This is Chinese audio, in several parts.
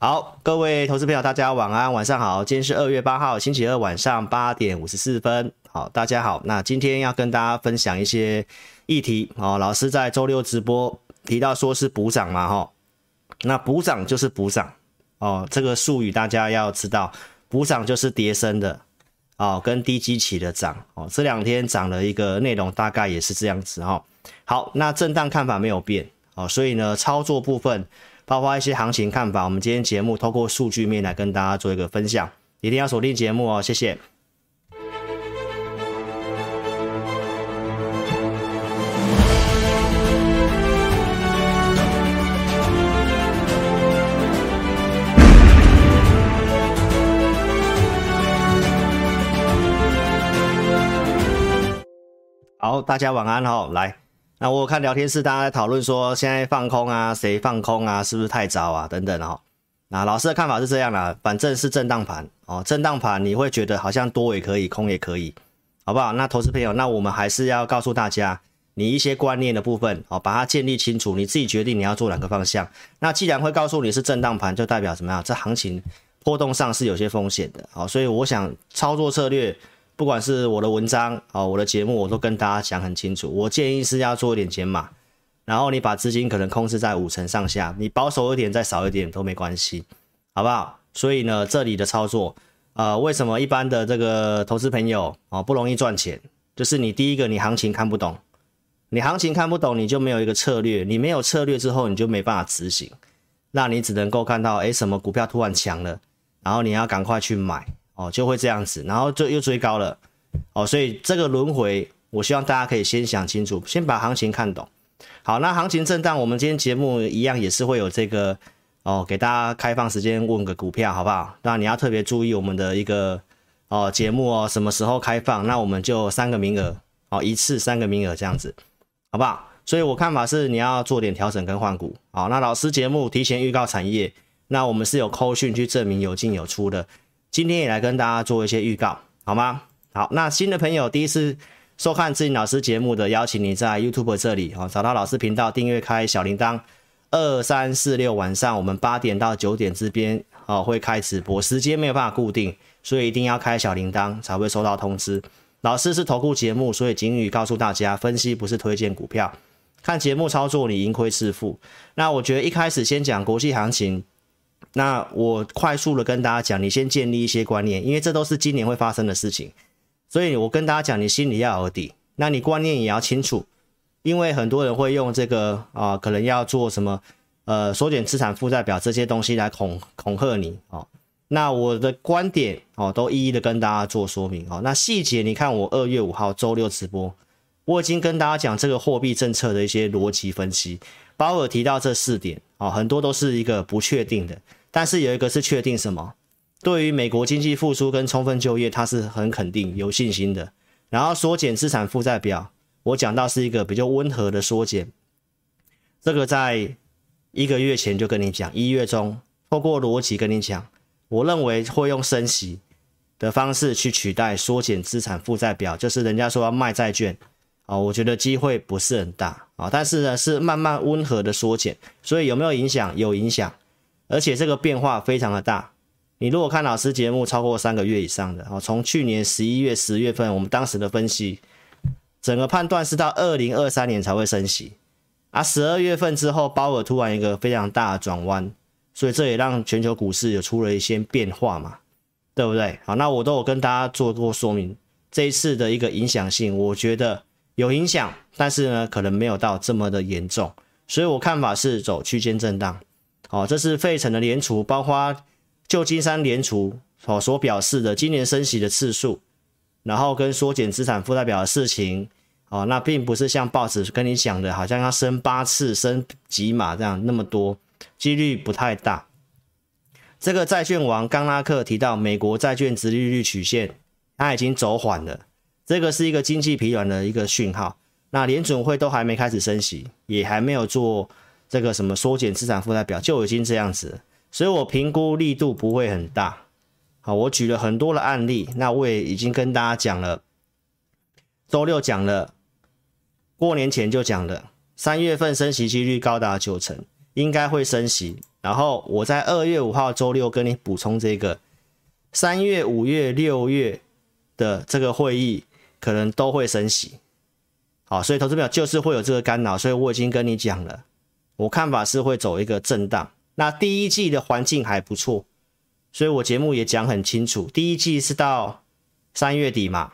好，各位投资朋友，大家晚安，晚上好。今天是二月八号，星期二晚上八点五十四分。好，大家好。那今天要跟大家分享一些议题。哦，老师在周六直播提到说是补涨嘛，哈。那补涨就是补涨哦，这个术语大家要知道，补涨就是跌升的哦，跟低基期的涨哦。这两天涨了一个内容，大概也是这样子哈。好，那震荡看法没有变哦，所以呢，操作部分。包括一些行情看法，我们今天节目透过数据面来跟大家做一个分享，一定要锁定节目哦，谢谢。好，大家晚安哦，来。那我看聊天室大家在讨论说，现在放空啊，谁放空啊，是不是太早啊？等等哦。那老师的看法是这样啦，反正是震荡盘哦，震荡盘你会觉得好像多也可以，空也可以，好不好？那投资朋友，那我们还是要告诉大家，你一些观念的部分哦，把它建立清楚，你自己决定你要做哪个方向。那既然会告诉你是震荡盘，就代表怎么样？这行情波动上是有些风险的，好，所以我想操作策略。不管是我的文章啊，我的节目，我都跟大家讲很清楚。我建议是要做一点减码，然后你把资金可能控制在五成上下，你保守一点再少一点都没关系，好不好？所以呢，这里的操作，呃，为什么一般的这个投资朋友啊不容易赚钱？就是你第一个，你行情看不懂，你行情看不懂，你就没有一个策略，你没有策略之后，你就没办法执行，那你只能够看到，诶，什么股票突然强了，然后你要赶快去买。哦，就会这样子，然后就又追高了，哦，所以这个轮回，我希望大家可以先想清楚，先把行情看懂。好，那行情震荡，我们今天节目一样也是会有这个，哦，给大家开放时间问个股票，好不好？那你要特别注意我们的一个哦节目哦，什么时候开放？那我们就三个名额，哦，一次三个名额这样子，好不好？所以我看法是你要做点调整跟换股。好，那老师节目提前预告产业，那我们是有扣讯去证明有进有出的。今天也来跟大家做一些预告，好吗？好，那新的朋友第一次收看志颖老师节目的，邀请你在 YouTube 这里哦，找到老师频道订阅开小铃铛。二三四六晚上我们八点到九点之间哦会开直播，时间没有办法固定，所以一定要开小铃铛才会收到通知。老师是投顾节目，所以警语告诉大家，分析不是推荐股票，看节目操作你盈亏自负。那我觉得一开始先讲国际行情。那我快速的跟大家讲，你先建立一些观念，因为这都是今年会发生的事情，所以我跟大家讲，你心里要有底，那你观念也要清楚，因为很多人会用这个啊，可能要做什么呃缩减资产负债表这些东西来恐恐吓你哦。那我的观点哦，都一一的跟大家做说明哦。那细节你看我二月五号周六直播，我已经跟大家讲这个货币政策的一些逻辑分析，包括提到这四点哦，很多都是一个不确定的。但是有一个是确定什么？对于美国经济复苏跟充分就业，它是很肯定、有信心的。然后缩减资产负债表，我讲到是一个比较温和的缩减。这个在一个月前就跟你讲，一月中透过逻辑跟你讲，我认为会用升息的方式去取代缩减资产负债表，就是人家说要卖债券啊，我觉得机会不是很大啊。但是呢，是慢慢温和的缩减，所以有没有影响？有影响。而且这个变化非常的大，你如果看老师节目超过三个月以上的啊，从去年十一月、十月份我们当时的分析，整个判断是到二零二三年才会升息，啊，十二月份之后鲍尔突然一个非常大的转弯，所以这也让全球股市有出了一些变化嘛，对不对？好，那我都有跟大家做过说明，这一次的一个影响性，我觉得有影响，但是呢，可能没有到这么的严重，所以我看法是走区间震荡。哦，这是费城的联储，包括旧金山联储所所表示的今年升息的次数，然后跟缩减资产负债表的事情，哦，那并不是像报纸跟你讲的，好像要升八次、升几码这样那么多，几率不太大。这个债券王冈拉克提到，美国债券殖利率曲线它已经走缓了，这个是一个经济疲软的一个讯号。那联准会都还没开始升息，也还没有做。这个什么缩减资产负债表就已经这样子，所以我评估力度不会很大。好，我举了很多的案例，那我也已经跟大家讲了，周六讲了，过年前就讲了，三月份升息几率高达九成，应该会升息，然后我在二月五号周六跟你补充这个。三月、五月、六月的这个会议可能都会升息，好，所以投资表就是会有这个干扰，所以我已经跟你讲了，我看法是会走一个震荡。那第一季的环境还不错，所以我节目也讲很清楚，第一季是到三月底嘛，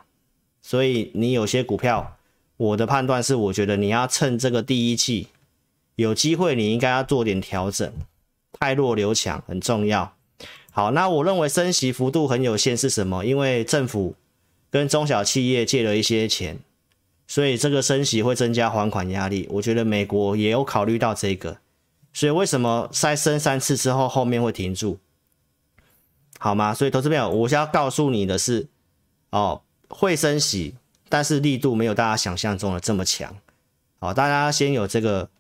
所以你有些股票，我的判断是，我觉得你要趁这个第一季有机会，你应该要做点调整。汰弱留强很重要。好，那我认为升息幅度很有限是什么？因为政府跟中小企业借了一些钱，所以这个升息会增加还款压力。我觉得美国也有考虑到这个，所以为什么再升三次之后后面会停住？好吗？所以投资朋友，我想要告诉你的是，哦，会升息，但是力度没有大家想象中的这么强。好，大家先有这个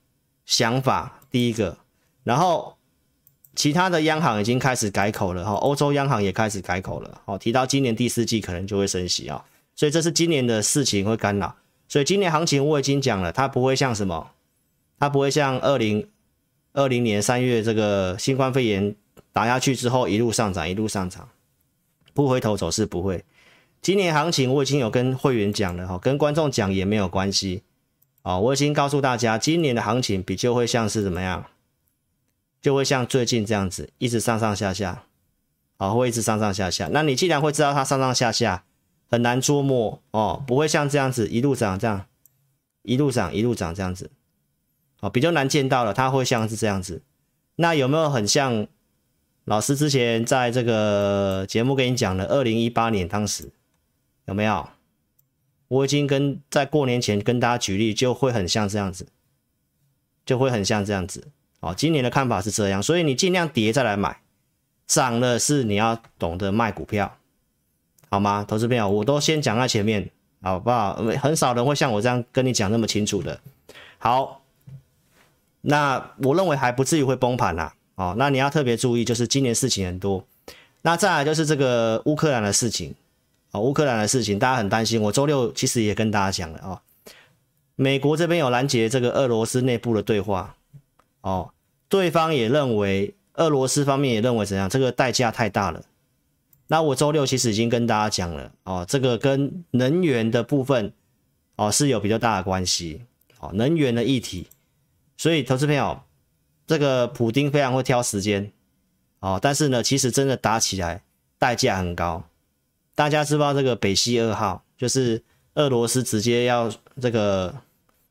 想法，第一个，然后。其他的央行已经开始改口了哈，欧洲央行也开始改口了。好，提到今年第四季可能就会升息啊，所以这是今年的事情会干扰。所以今年行情我已经讲了，它不会像什么，它不会像二零二零年三月这个新冠肺炎打下去之后一路上涨一路上涨，不回头走势不会。今年行情我已经有跟会员讲了哈，跟观众讲也没有关系啊，我已经告诉大家，今年的行情比较会像是怎么样？就会像最近这样子，一直上上下下，好，会一直上上下下。那你既然会知道它上上下下，很难捉摸哦，不会像这样子一路涨这样，一路涨一路涨这样子，哦，比较难见到了，它会像是这样子。那有没有很像老师之前在这个节目跟你讲的，二零一八年当时有没有？我已经跟在过年前跟大家举例，就会很像这样子，就会很像这样子。哦，今年的看法是这样，所以你尽量跌再来买，涨了是你要懂得卖股票，好吗？投资朋友，我都先讲在前面，好不好？很少人会像我这样跟你讲那么清楚的。好，那我认为还不至于会崩盘啦。哦，那你要特别注意，就是今年事情很多。那再来就是这个乌克兰的事情，哦，乌克兰的事情大家很担心。我周六其实也跟大家讲了哦，美国这边有拦截这个俄罗斯内部的对话，哦。对方也认为，俄罗斯方面也认为怎样？这个代价太大了。那我周六其实已经跟大家讲了哦，这个跟能源的部分哦是有比较大的关系哦，能源的议题。所以投资朋友，这个普丁非常会挑时间哦，但是呢，其实真的打起来代价很高。大家知道这个北溪二号，就是俄罗斯直接要这个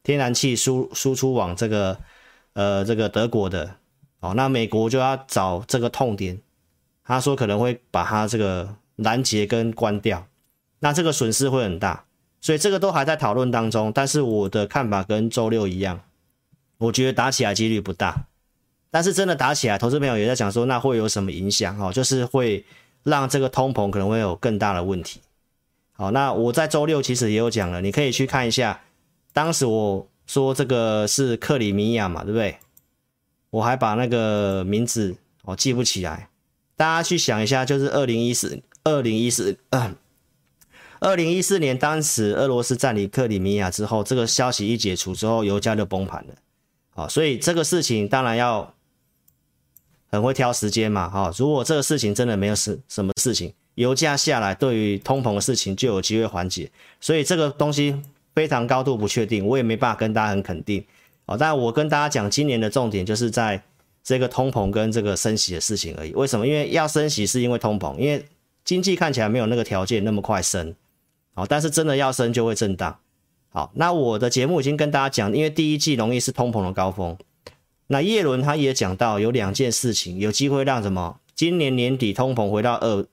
天然气输输出往这个。呃，这个德国的，哦，那美国就要找这个痛点，他说可能会把它这个拦截跟关掉，那这个损失会很大，所以这个都还在讨论当中。但是我的看法跟周六一样，我觉得打起来几率不大，但是真的打起来，投资朋友也在讲说，那会有什么影响？哦，就是会让这个通膨可能会有更大的问题。好，那我在周六其实也有讲了，你可以去看一下，当时我。说这个是克里米亚嘛，对不对？我还把那个名字我记不起来，大家去想一下，就是二零一四、二零一四、二零一四年，当时俄罗斯占领克里米亚之后，这个消息一解除之后，油价就崩盘了。好，所以这个事情当然要很会挑时间嘛。哈，如果这个事情真的没有什什么事情，油价下来，对于通膨的事情就有机会缓解。所以这个东西。非常高度不确定，我也没办法跟大家很肯定哦。但我跟大家讲，今年的重点就是在这个通膨跟这个升息的事情而已。为什么？因为要升息是因为通膨，因为经济看起来没有那个条件那么快升，好，但是真的要升就会震荡。好，那我的节目已经跟大家讲，因为第一季容易是通膨的高峰。那叶伦他也讲到有两件事情有机会让什么？今年年底通膨回到二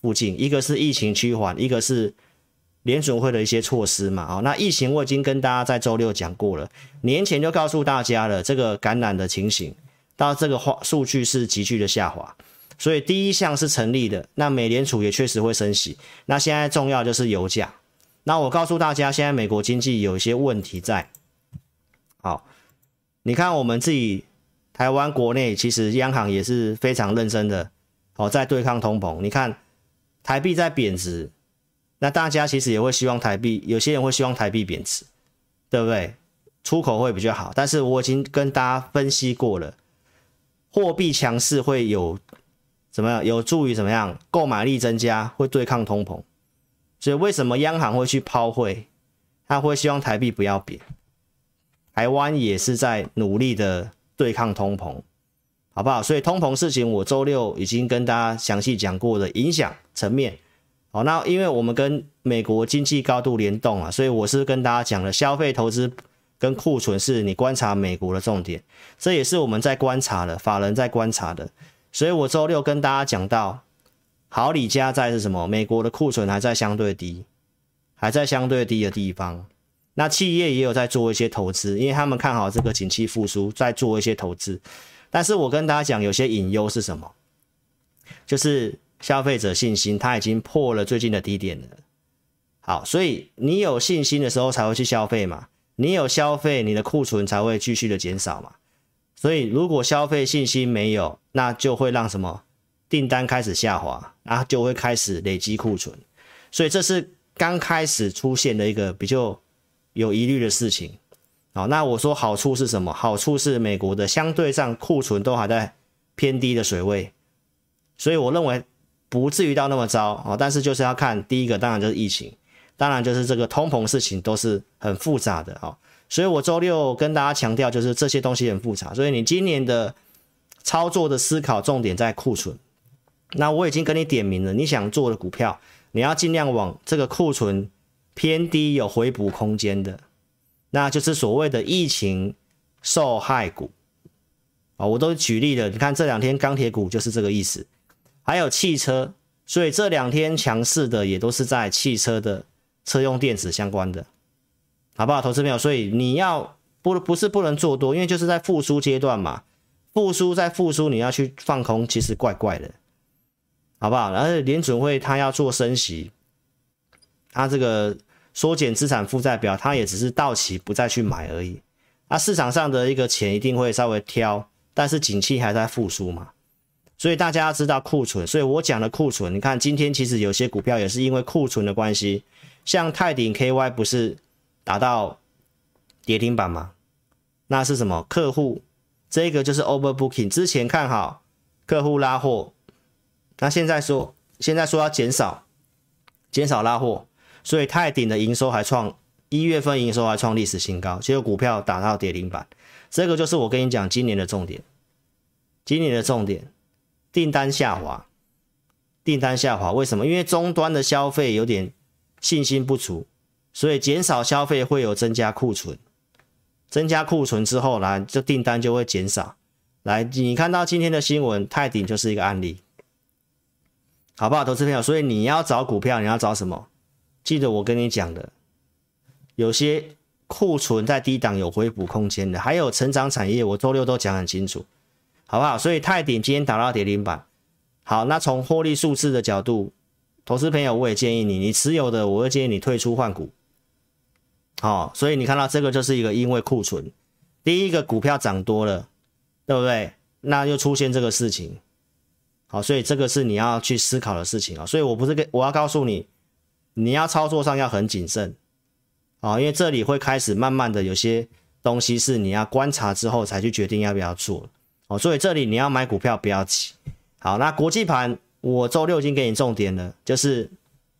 附近，一个是疫情趋缓，一个是。联准会的一些措施嘛，哦，那疫情我已经跟大家在周六讲过了，年前就告诉大家了，这个感染的情形到这个话数据是急剧的下滑，所以第一项是成立的。那美联储也确实会升息。那现在重要就是油价。那我告诉大家，现在美国经济有一些问题在。好，你看我们自己台湾国内其实央行也是非常认真的，哦，在对抗通膨。你看台币在贬值。那大家其实也会希望台币，有些人会希望台币贬值，对不对？出口会比较好。但是我已经跟大家分析过了，货币强势会有怎么样？有助于怎么样？购买力增加，会对抗通膨。所以为什么央行会去抛汇？他会希望台币不要贬。台湾也是在努力的对抗通膨，好不好？所以通膨事情，我周六已经跟大家详细讲过的影响层面。好，那因为我们跟美国经济高度联动啊，所以我是跟大家讲了消费、投资跟库存是你观察美国的重点，这也是我们在观察的，法人在观察的。所以我周六跟大家讲到，好李家在是什么？美国的库存还在相对低，还在相对低的地方。那企业也有在做一些投资，因为他们看好这个景气复苏，在做一些投资。但是我跟大家讲，有些隐忧是什么？就是消费者信心，它已经破了最近的低点了。好，所以你有信心的时候才会去消费嘛，你有消费，你的库存才会继续的减少嘛。所以如果消费信心没有，那就会让什么订单开始下滑，然后就会开始累积库存。所以这是刚开始出现的一个比较。有疑虑的事情，好，那我说好处是什么？好处是美国的相对上库存都还在偏低的水位，所以我认为不至于到那么糟啊。但是就是要看第一个，当然就是疫情，当然就是这个通膨事情都是很复杂的啊。所以我周六跟大家强调，就是这些东西很复杂，所以你今年的操作的思考重点在库存。那我已经跟你点名了，你想做的股票，你要尽量往这个库存。偏低有回补空间的，那就是所谓的疫情受害股啊，我都举例了。你看这两天钢铁股就是这个意思，还有汽车，所以这两天强势的也都是在汽车的车用电子相关的，好不好？投资朋友，所以你要不不是不能做多，因为就是在复苏阶段嘛，复苏在复苏，你要去放空，其实怪怪的，好不好？然后联准会他要做升息。它这个缩减资产负债表，它也只是到期不再去买而已。那市场上的一个钱一定会稍微挑，但是景气还在复苏嘛，所以大家要知道库存。所以我讲的库存，你看今天其实有些股票也是因为库存的关系，像泰鼎 KY 不是达到跌停板吗？那是什么？客户这个就是 overbooking，之前看好客户拉货，那现在说现在说要减少，减少拉货。所以泰鼎的营收还创一月份营收还创历史新高，结果股票打到跌停板，这个就是我跟你讲今年的重点。今年的重点，订单下滑，订单下滑，为什么？因为终端的消费有点信心不足，所以减少消费会有增加库存，增加库存之后来，这订单就会减少。来，你看到今天的新闻，泰鼎就是一个案例，好不好，投资朋友？所以你要找股票，你要找什么？记得我跟你讲的，有些库存在低档有回补空间的，还有成长产业，我周六都讲很清楚，好不好？所以泰鼎今天打到跌停板，好，那从获利数字的角度，投资朋友我也建议你，你持有的，我会建议你退出换股，好，所以你看到这个就是一个因为库存，第一个股票涨多了，对不对？那又出现这个事情，好，所以这个是你要去思考的事情啊，所以我不是跟我要告诉你。你要操作上要很谨慎，啊，因为这里会开始慢慢的有些东西是你要观察之后才去决定要不要做，哦，所以这里你要买股票不要急。好，那国际盘我周六已经给你重点了，就是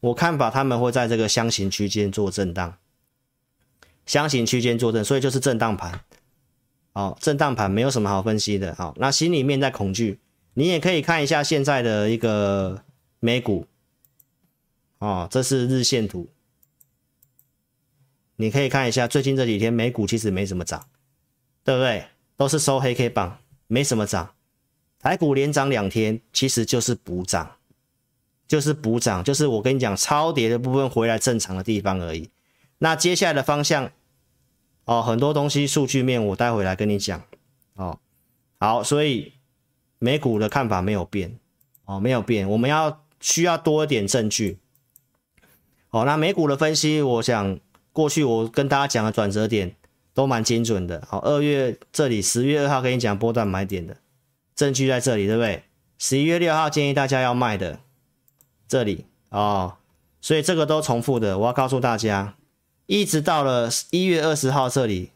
我看法他们会在这个箱型区间做震荡，箱型区间做震，所以就是震荡盘，哦，震荡盘没有什么好分析的，好，那心里面在恐惧，你也可以看一下现在的一个美股。哦，这是日线图，你可以看一下，最近这几天美股其实没什么涨，对不对？都是收黑 K 棒，没什么涨。台股连涨两天，其实就是补涨，就是补涨，就是我跟你讲，超跌的部分回来正常的地方而已。那接下来的方向，哦，很多东西数据面我待会来跟你讲。哦，好，所以美股的看法没有变，哦，没有变，我们要需要多一点证据。好，那美股的分析，我想过去我跟大家讲的转折点都蛮精准的。好，二月这里十月二号跟你讲波段买点的证据在这里，对不对？十一月六号建议大家要卖的这里哦，所以这个都重复的。我要告诉大家，一直到了一月二十号这里，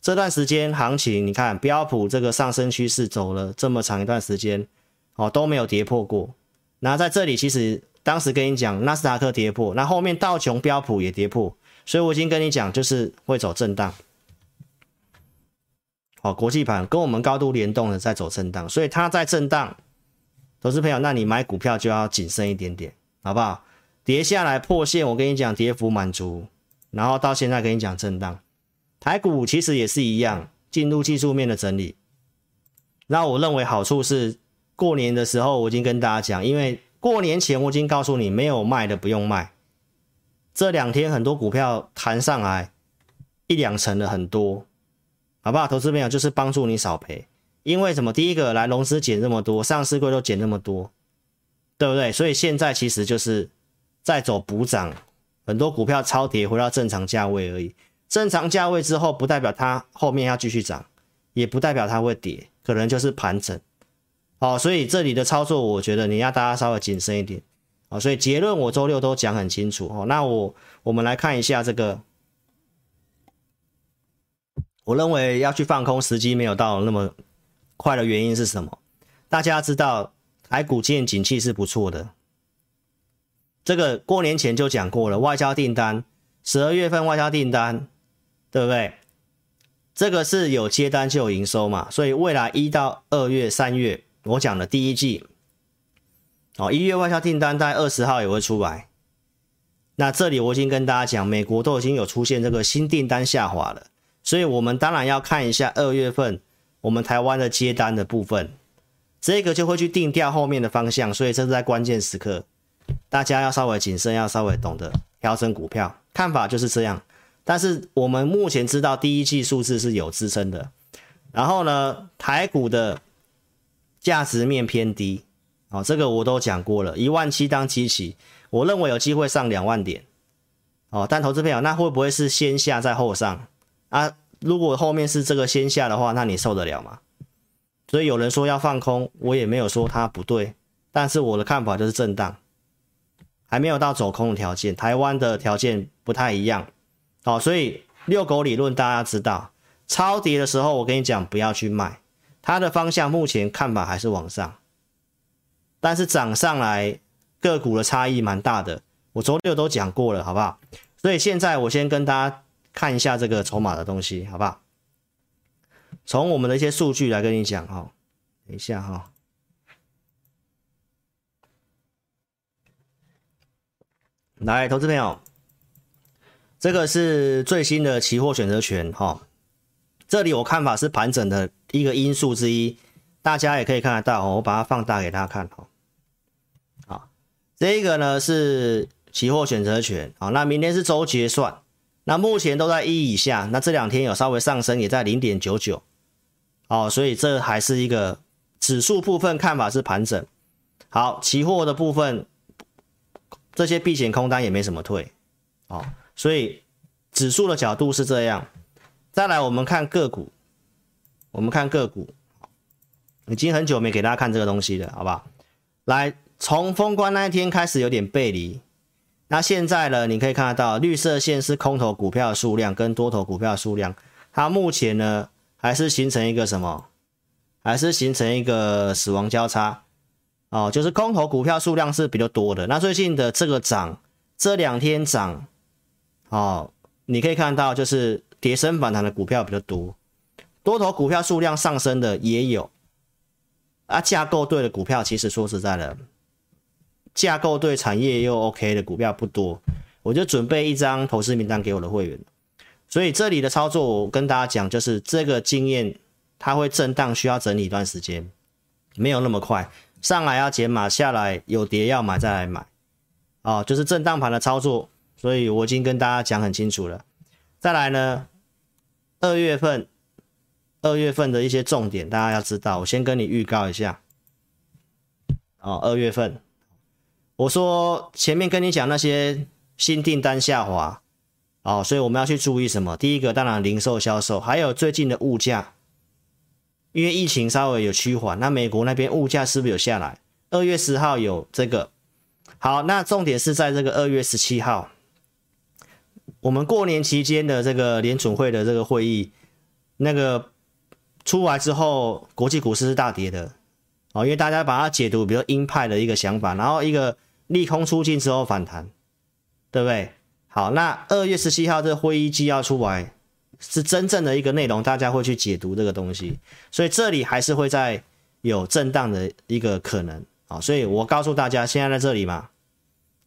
这段时间行情，你看标普这个上升趋势走了这么长一段时间，哦都没有跌破过。那在这里其实当时跟你讲，纳斯达克跌破，那后面道琼标普也跌破，所以我已经跟你讲，就是会走震荡。哦，国际盘跟我们高度联动的在走震荡，所以它在震荡。投资朋友，那你买股票就要谨慎一点点，好不好？跌下来破线，我跟你讲，跌幅满足，然后到现在跟你讲震荡。台股其实也是一样，进入技术面的整理。那我认为好处是，过年的时候我已经跟大家讲，因为过年前我已经告诉你，没有卖的不用卖。这两天很多股票弹上来一两成的很多，好不好？投资朋友就是帮助你少赔，因为什么？第一个来融资减这么多，上市柜都减那么多，对不对？所以现在其实就是在走补涨，很多股票超跌回到正常价位而已。正常价位之后，不代表它后面要继续涨，也不代表它会跌，可能就是盘整。好，所以这里的操作，我觉得你要大家稍微谨慎一点。好，所以结论我周六都讲很清楚。哦，那我我们来看一下这个，我认为要去放空时机没有到那么快的原因是什么？大家知道台股今年景气是不错的，这个过年前就讲过了，外交订单，十二月份外交订单。对不对？这个是有接单就有营收嘛，所以未来一到二月、三月，我讲的第一季，哦，一月外销订单在二十号也会出来。那这里我已经跟大家讲，美国都已经有出现这个新订单下滑了，所以我们当然要看一下二月份我们台湾的接单的部分，这个就会去定调后面的方向，所以这是在关键时刻，大家要稍微谨慎，要稍微懂得调整股票，看法就是这样。但是我们目前知道第一季数字是有支撑的，然后呢，台股的价值面偏低，哦，这个我都讲过了，一万七当基期，我认为有机会上两万点，哦，但投资朋友，那会不会是先下再后上啊？如果后面是这个先下的话，那你受得了吗？所以有人说要放空，我也没有说它不对，但是我的看法就是震荡，还没有到走空的条件，台湾的条件不太一样。好，所以遛狗理论大家知道，超跌的时候我跟你讲不要去卖，它的方向目前看法还是往上，但是涨上来个股的差异蛮大的，我周六都讲过了，好不好？所以现在我先跟大家看一下这个筹码的东西，好不好？从我们的一些数据来跟你讲哈，等一下哈，来，投资朋友。这个是最新的期货选择权哈，这里我看法是盘整的一个因素之一，大家也可以看得到哦，我把它放大给大家看哈。好，这个呢是期货选择权，好，那明天是周结算，那目前都在一以下，那这两天有稍微上升，也在零点九九，哦，所以这还是一个指数部分看法是盘整。好，期货的部分，这些避险空单也没什么退，哦。所以指数的角度是这样，再来我们看个股，我们看个股，已经很久没给大家看这个东西了，好不好？来，从封关那一天开始有点背离，那现在呢，你可以看得到绿色线是空头股票的数量跟多头股票的数量，它目前呢还是形成一个什么？还是形成一个死亡交叉哦，就是空头股票数量是比较多的。那最近的这个涨，这两天涨。哦，你可以看到，就是跌升反弹的股票比较多，多头股票数量上升的也有，啊，架构对的股票，其实说实在的，架构对产业又 OK 的股票不多，我就准备一张投资名单给我的会员，所以这里的操作，我跟大家讲，就是这个经验，它会震荡，需要整理一段时间，没有那么快，上来要减码，下来有跌要买再来买，哦，就是震荡盘的操作。所以我已经跟大家讲很清楚了。再来呢，二月份，二月份的一些重点，大家要知道。我先跟你预告一下。哦，二月份，我说前面跟你讲那些新订单下滑，哦，所以我们要去注意什么？第一个，当然零售销售，还有最近的物价，因为疫情稍微有趋缓，那美国那边物价是不是有下来？二月十号有这个。好，那重点是在这个二月十七号。我们过年期间的这个联准会的这个会议，那个出来之后，国际股市是大跌的哦，因为大家把它解读比如鹰派的一个想法，然后一个利空出尽之后反弹，对不对？好，那二月十七号这会议纪要出来，是真正的一个内容，大家会去解读这个东西，所以这里还是会在有震荡的一个可能啊，所以我告诉大家，现在在这里嘛。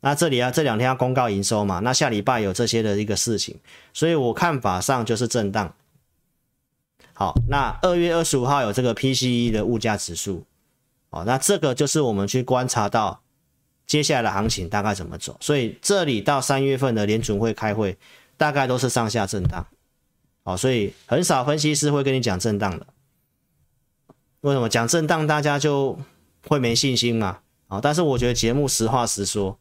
那这里啊，这两天要公告营收嘛，那下礼拜有这些的一个事情，所以我看法上就是震荡。好，那二月二十五号有这个 PCE 的物价指数，哦，那这个就是我们去观察到接下来的行情大概怎么走。所以这里到三月份的联准会开会，大概都是上下震荡。好，所以很少分析师会跟你讲震荡的。为什么讲震荡大家就会没信心嘛？啊，但是我觉得节目实话实说。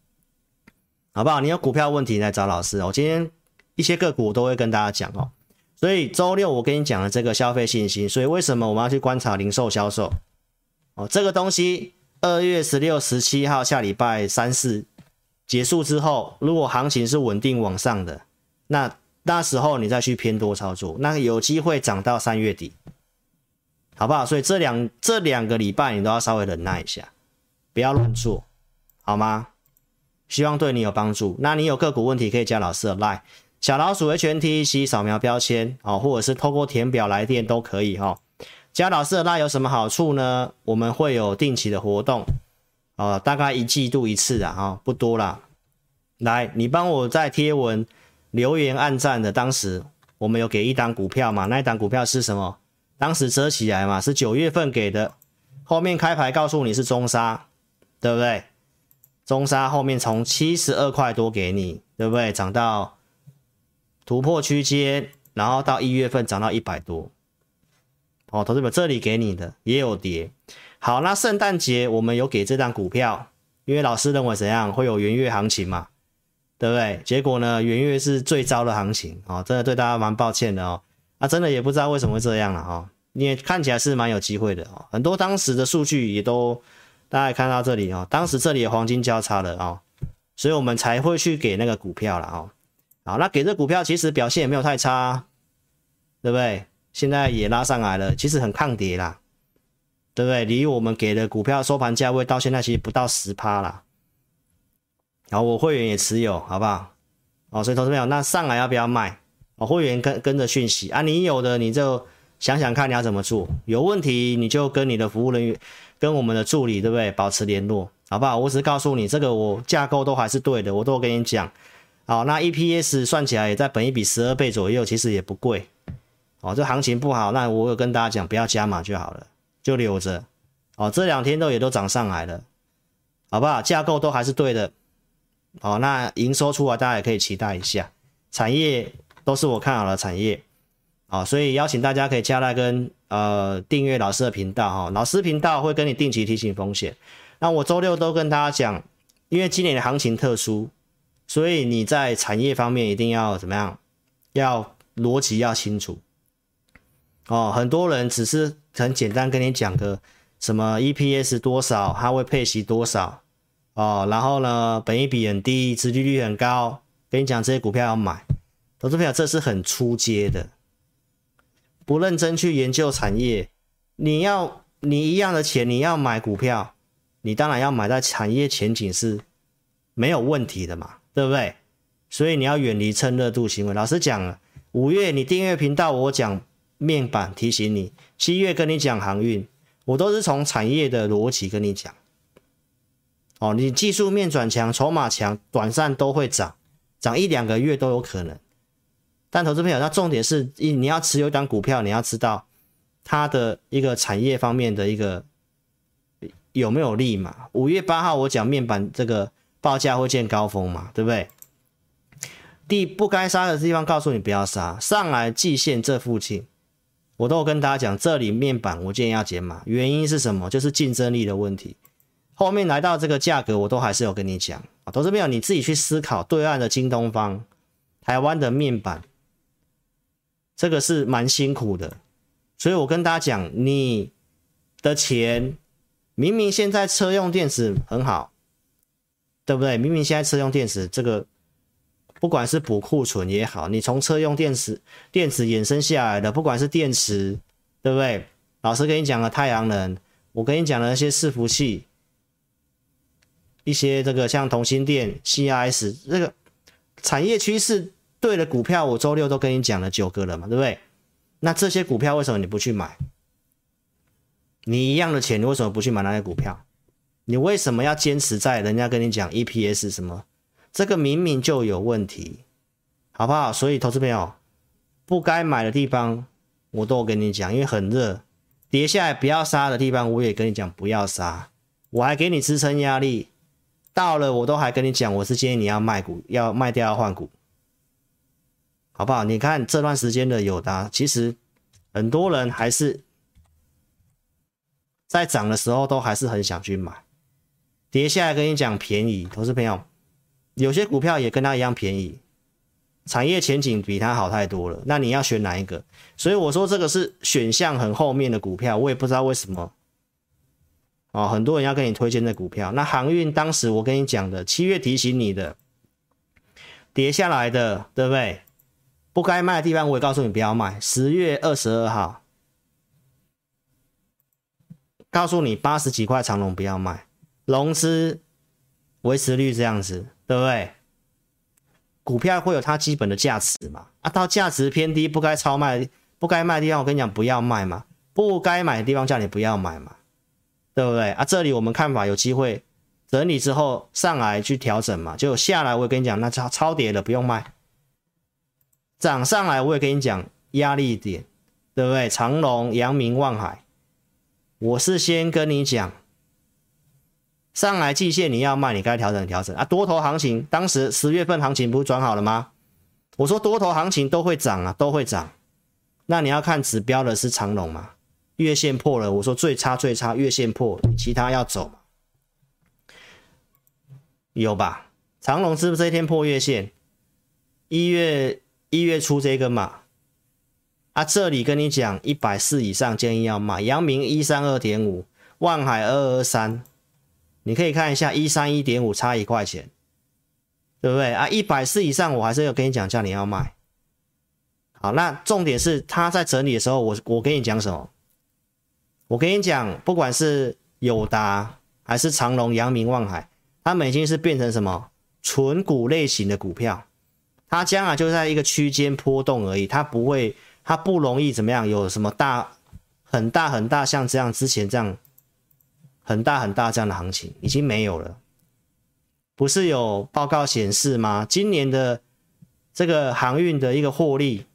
好不好？你有股票问题来找老师哦。今天一些个股我都会跟大家讲哦。所以周六我跟你讲了这个消费信心，所以为什么我们要去观察零售销售？哦，这个东西二月十六、十七号下礼拜三四结束之后，如果行情是稳定往上的，那那时候你再去偏多操作，那有机会涨到三月底，好不好？所以这两这两个礼拜你都要稍微忍耐一下，不要乱做，好吗？希望对你有帮助。那你有个股问题可以加老师的 LINE 小老鼠 HNTC 扫描标签哦，或者是透过填表来电都可以哈、哦。加老师的 LINE 有什么好处呢？我们会有定期的活动哦，大概一季度一次啊，哈、哦，不多啦。来，你帮我在贴文留言按赞的，当时我们有给一档股票嘛？那一档股票是什么？当时遮起来嘛，是九月份给的，后面开牌告诉你是中沙，对不对？中沙后面从七十二块多给你，对不对？涨到突破区间，然后到一月份涨到一百多。哦，投资者这里给你的也有跌。好，那圣诞节我们有给这档股票，因为老师认为怎样会有元月行情嘛，对不对？结果呢，元月是最糟的行情哦，真的对大家蛮抱歉的哦。啊，真的也不知道为什么会这样了哦，因为看起来是蛮有机会的哦，很多当时的数据也都。大家看到这里哦，当时这里有黄金交叉了哦，所以我们才会去给那个股票了哦。好，那给这股票其实表现也没有太差，对不对？现在也拉上来了，其实很抗跌啦，对不对？离我们给的股票收盘价位到现在其实不到十趴啦。然后我会员也持有，好不好？哦，所以投资朋友，那上来要不要卖？哦，会员跟跟着讯息啊，你有的你就想想看你要怎么做，有问题你就跟你的服务人员。跟我们的助理对不对？保持联络，好不好？我只是告诉你，这个我架构都还是对的，我都跟你讲。好，那 EPS 算起来也在本一比十二倍左右，其实也不贵。哦，这行情不好，那我有跟大家讲，不要加码就好了，就留着。哦，这两天都也都涨上来了，好不好？架构都还是对的。哦，那营收出来，大家也可以期待一下。产业都是我看好的产业。哦，所以邀请大家可以加来跟呃订阅老师的频道哈，老师频道会跟你定期提醒风险。那我周六都跟大家讲，因为今年的行情特殊，所以你在产业方面一定要怎么样？要逻辑要清楚。哦，很多人只是很简单跟你讲个什么 EPS 多少，它会配息多少哦，然后呢，本益比很低，持利率很高，跟你讲这些股票要买，投资朋友这是很出街的。不认真去研究产业，你要你一样的钱，你要买股票，你当然要买在产业前景是没有问题的嘛，对不对？所以你要远离蹭热度行为。老实讲了，五月你订阅频道，我讲面板提醒你；七月跟你讲航运，我都是从产业的逻辑跟你讲。哦，你技术面转强，筹码强，短线都会涨，涨一两个月都有可能。但投资朋友，那重点是，你要持有一档股票，你要知道它的一个产业方面的一个有没有利嘛？五月八号我讲面板这个报价会见高峰嘛，对不对？地不该杀的地方告诉你不要杀，上来季线这附近，我都有跟大家讲，这里面板我建议要减码，原因是什么？就是竞争力的问题。后面来到这个价格，我都还是有跟你讲啊，投资朋友你自己去思考，对岸的京东方，台湾的面板。这个是蛮辛苦的，所以我跟大家讲，你的钱明明现在车用电池很好，对不对？明明现在车用电池这个不管是补库存也好，你从车用电池、电池衍生下来的，不管是电池，对不对？老师跟你讲了太阳能，我跟你讲了那些伺服器，一些这个像同心电、CIS 这个产业趋势对的股票，我周六都跟你讲了九个了嘛，对不对？那这些股票为什么你不去买？你一样的钱，你为什么不去买那些股票？你为什么要坚持在人家跟你讲 EPS 什么？这个明明就有问题，好不好？所以投资朋友，不该买的地方我都跟你讲，因为很热，跌下来不要杀的地方我也跟你讲不要杀，我还给你支撑压力，到了我都还跟你讲，我是建议你要卖股，要卖掉要换股，好不好？你看这段时间的友达，其实很多人还是在涨的时候都还是很想去买，跌下来跟你讲便宜，投资朋友。有些股票也跟它一样便宜，产业前景比它好太多了。那你要选哪一个？所以我说这个是选项很后面的股票，我也不知道为什么。哦，很多人要跟你推荐的股票。那航运当时我跟你讲的，七月提醒你的，跌下来的，对不对？不该卖的地方我也告诉你不要卖。十月二十二号，告诉你八十几块长龙不要卖，融资维持率这样子。对不对？股票会有它基本的价值嘛？啊，到价值偏低，不该超卖、不该卖的地方，我跟你讲不要卖嘛。不该买的地方叫你不要买嘛，对不对？啊，这里我们看法有机会整理之后上来去调整嘛，就下来我也跟你讲，那超超跌了不用卖。涨上来我也跟你讲压力点，对不对？长隆、阳明、望海，我是先跟你讲。上来季线你要卖，你该调整调整啊！多头行情，当时十月份行情不是转好了吗？我说多头行情都会涨啊，都会涨。那你要看指标的是长龙嘛？月线破了，我说最差最差，月线破，其他要走？有吧？长龙是不是这一天破月线？一月一月初这个嘛？啊，这里跟你讲一百四以上建议要卖，阳明一三二点五，万海二二三。你可以看一下一三一点五差一块钱，对不对啊？一百四以上我还是要跟你讲，叫你要卖。好，那重点是他在整理的时候，我我跟你讲什么？我跟你讲，不管是友达还是长隆、阳明、望海，它们已经是变成什么纯股类型的股票，它将来就在一个区间波动而已，它不会，它不容易怎么样，有什么大很大很大像这样之前这样。很大很大这样的行情已经没有了，不是有报告显示吗？今年的这个航运的一个获利，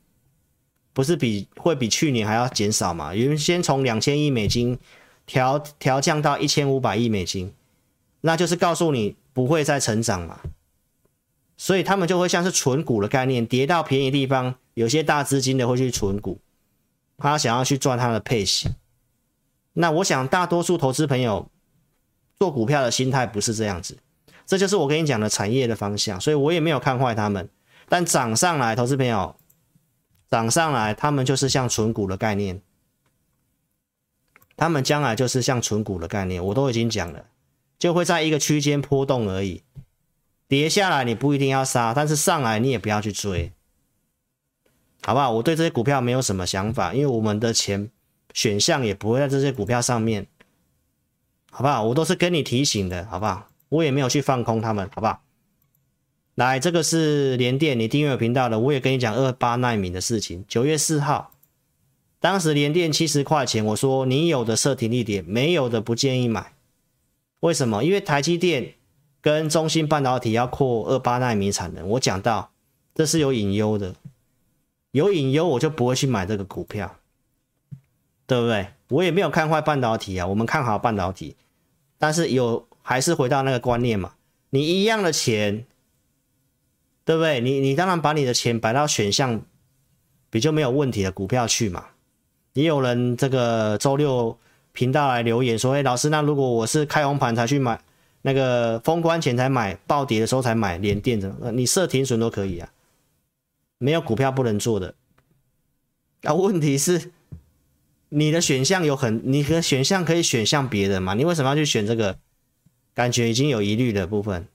不是比会比去年还要减少吗？原先从两千亿美金调调降到一千五百亿美金，那就是告诉你不会再成长嘛。所以他们就会像是存股的概念，跌到便宜地方，有些大资金的会去存股，他想要去赚他的配息。那我想，大多数投资朋友做股票的心态不是这样子，这就是我跟你讲的产业的方向，所以我也没有看坏他们。但涨上来，投资朋友涨上来，他们就是像存股的概念，他们将来就是像存股的概念，我都已经讲了，就会在一个区间波动而已。跌下来你不一定要杀，但是上来你也不要去追，好不好？我对这些股票没有什么想法，因为我们的钱。选项也不会在这些股票上面，好不好？我都是跟你提醒的，好不好？我也没有去放空他们，好不好？来，这个是联电，你订阅频道的，我也跟你讲二八奈米的事情。九月四号，当时联电七十块钱，我说你有的设停利点，没有的不建议买。为什么？因为台积电跟中芯半导体要扩二八奈米产能，我讲到这是有隐忧的，有隐忧我就不会去买这个股票。对不对？我也没有看坏半导体啊，我们看好半导体，但是有还是回到那个观念嘛，你一样的钱，对不对？你你当然把你的钱摆到选项比较没有问题的股票去嘛。也有人这个周六频道来留言说：“哎，老师，那如果我是开红盘才去买，那个封关前才买，暴跌的时候才买连电的，你设停损都可以啊，没有股票不能做的。啊，问题是。”你的选项有很，你的选项可以选项别的嘛？你为什么要去选这个？感觉已经有疑虑的部分，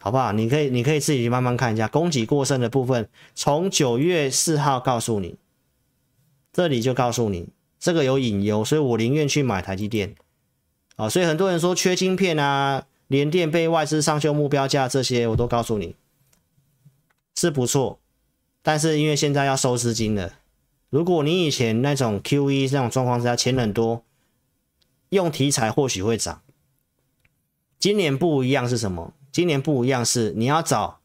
好不好？你可以你可以自己去慢慢看一下，供给过剩的部分，从九月四号告诉你，这里就告诉你这个有隐忧，所以我宁愿去买台积电。啊，所以很多人说缺晶片啊，联电被外资上修目标价这些，我都告诉你是不错，但是因为现在要收资金了，如果你以前那种 QE 那种状况之下钱很多，用题材或许会涨。今年不一样是什么？今年不一样是你要找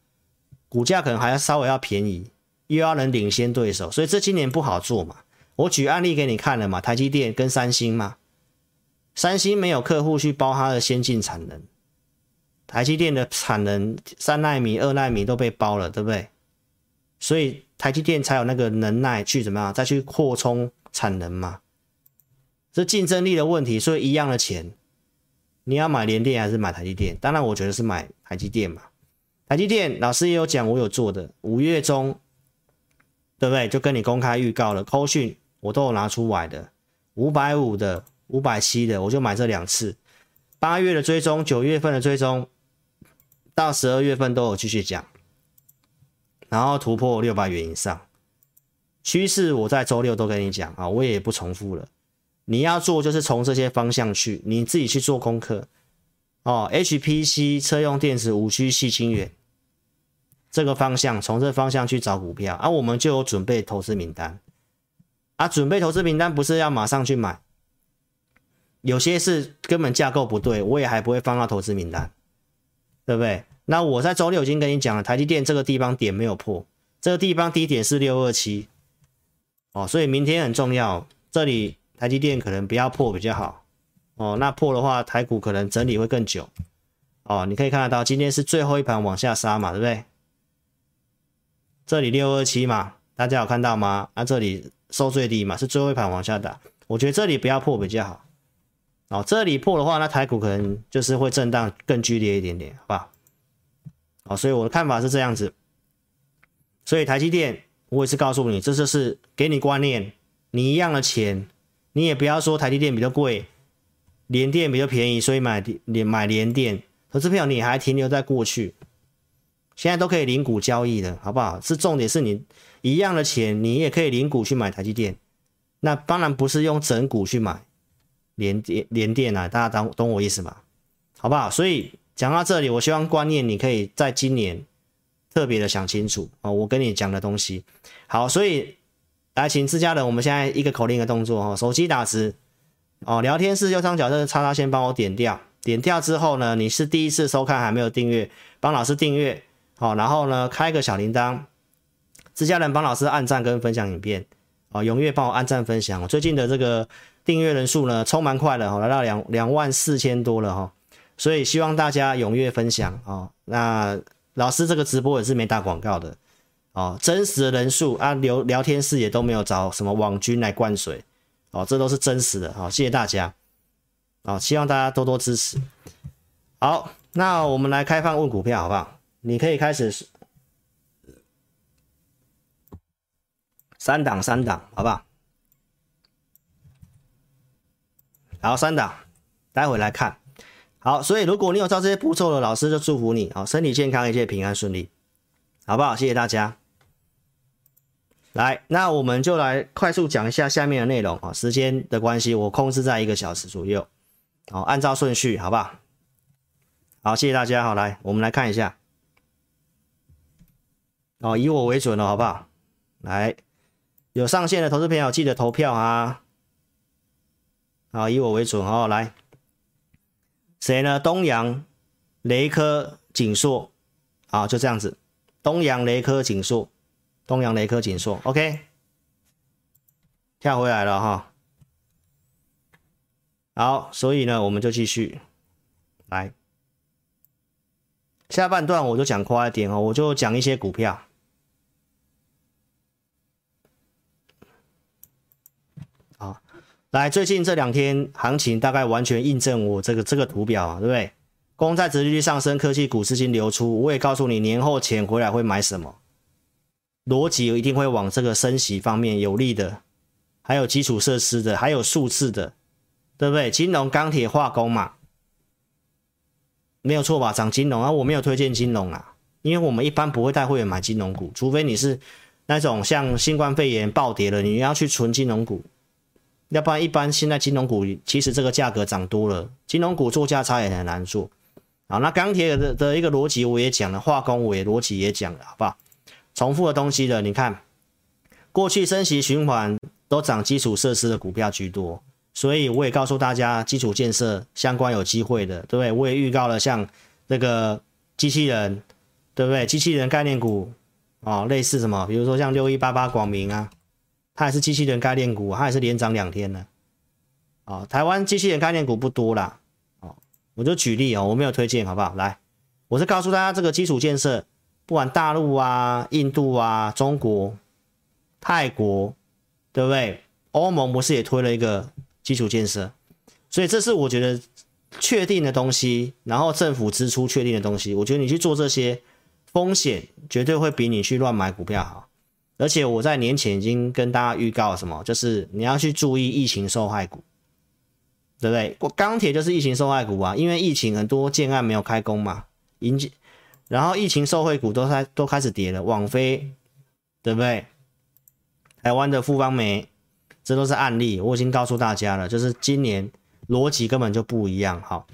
股价可能还要稍微要便宜，又要能领先对手，所以这今年不好做嘛。我举案例给你看了嘛，台积电跟三星嘛。三星没有客户去包它的先进产能，台积电的产能三奈米、二奈米都被包了，对不对？所以台积电才有那个能耐去怎么样再去扩充产能嘛？这竞争力的问题，所以一样的钱，你要买联电还是买台积电？当然，我觉得是买台积电嘛。台积电老师也有讲，我有做的，五月中，对不对？就跟你公开预告了，扣讯我都有拿出来的，五百五的。五百七的，我就买这两次，八月的追踪，九月份的追踪，到十二月份都有继续讲，然后突破六百元以上，趋势我在周六都跟你讲啊，我也不重复了，你要做就是从这些方向去，你自己去做功课哦，HPC 车用电子五 G 细晶圆这个方向，从这方向去找股票，啊，我们就有准备投资名单，啊，准备投资名单不是要马上去买。有些是根本架构不对，我也还不会放到投资名单，对不对？那我在周六已经跟你讲了，台积电这个地方点没有破，这个地方低点是六二七，哦，所以明天很重要，这里台积电可能不要破比较好，哦，那破的话台股可能整理会更久，哦，你可以看得到今天是最后一盘往下杀嘛，对不对？这里六二七嘛，大家有看到吗？那、这里收最低嘛，是最后一盘往下打，我觉得这里不要破比较好。哦，这里破的话，那台股可能就是会震荡更剧烈一点点，好不好？哦，所以我的看法是这样子。所以台积电，我也是告诉你，这就是给你观念，你一样的钱，你也不要说台积电比较贵，联电比较便宜，所以买联买联电。投资票你还停留在过去，现在都可以零股交易的，好不好？是重点是你一样的钱，你也可以零股去买台积电。那当然不是用整股去买。联电联电啊，大家懂懂我意思吗？好不好？所以讲到这里，我希望观念你可以在今年特别的想清楚啊，我跟你讲的东西。好，所以来请自家人，我们现在一个口令的动作哦，手机打字。哦，聊天室右上角这个叉叉先帮我点掉，点掉之后呢，你是第一次收看还没有订阅，帮老师订阅。好，然后呢开个小铃铛，自家人帮老师按赞跟分享影片。哦，踊跃帮我按赞分享，我最近的这个。订阅人数呢，冲蛮快的哈，来到两两万四千多了哈，所以希望大家踊跃分享啊。那老师这个直播也是没打广告的哦，真实的人数啊，聊聊天室也都没有找什么网军来灌水哦，这都是真实的好，谢谢大家啊，希望大家多多支持。好，那我们来开放问股票好不好？你可以开始三档三档，好不好？好，三档，待会来看。好，所以如果你有照这些步骤的，老师就祝福你，好，身体健康，一切平安顺利，好不好？谢谢大家。来，那我们就来快速讲一下下面的内容啊。时间的关系，我控制在一个小时左右。好，按照顺序，好不好？好，谢谢大家。好，来，我们来看一下。哦，以我为准了，好不好？来，有上线的投资朋友记得投票啊。好，以我为准哦。来，谁呢？东阳、雷科、锦硕，好，就这样子。东阳、雷科、锦硕，东阳、雷科、锦硕，OK。跳回来了哈。好，所以呢，我们就继续来。下半段我就讲快一点哦，我就讲一些股票。来，最近这两天行情大概完全印证我这个这个图表啊，对不对？公债殖利率上升，科技股资金流出，我也告诉你年后钱回来会买什么，逻辑一定会往这个升息方面有利的，还有基础设施的，还有数字的，对不对？金融、钢铁、化工嘛，没有错吧？涨金融啊，我没有推荐金融啊，因为我们一般不会带会员买金融股，除非你是那种像新冠肺炎暴跌了，你要去存金融股，要不然一般现在金融股其实这个价格涨多了，金融股做价差也很难做。好，那钢铁的的一个逻辑我也讲了，化工我也逻辑也讲了，好不好？重复的东西的，你看过去升息循环都涨基础设施的股票居多。所以我也告诉大家，基础建设相关有机会的，对不对？我也预告了像那个机器人，对不对？机器人概念股啊、类似什么，比如说像六一八八广明啊，它也是机器人概念股，它也是连涨两天呢。哦，台湾机器人概念股不多啦，哦，我就举例哦，我没有推荐，好不好？来，我是告诉大家，这个基础建设，不管大陆啊、印度啊、中国、泰国，对不对？欧盟不是也推了一个？基础建设，所以这是我觉得确定的东西，然后政府支出确定的东西，我觉得你去做这些风险绝对会比你去乱买股票好。而且我在年前已经跟大家预告什么，就是你要去注意疫情受害股，对不对？钢铁就是疫情受害股啊，因为疫情很多建案没有开工嘛，引起然后疫情受惠股都开都开始跌了，网飞，对不对？台湾的富邦煤。这都是案例，我已经告诉大家了，就是今年逻辑根本就不一样。好，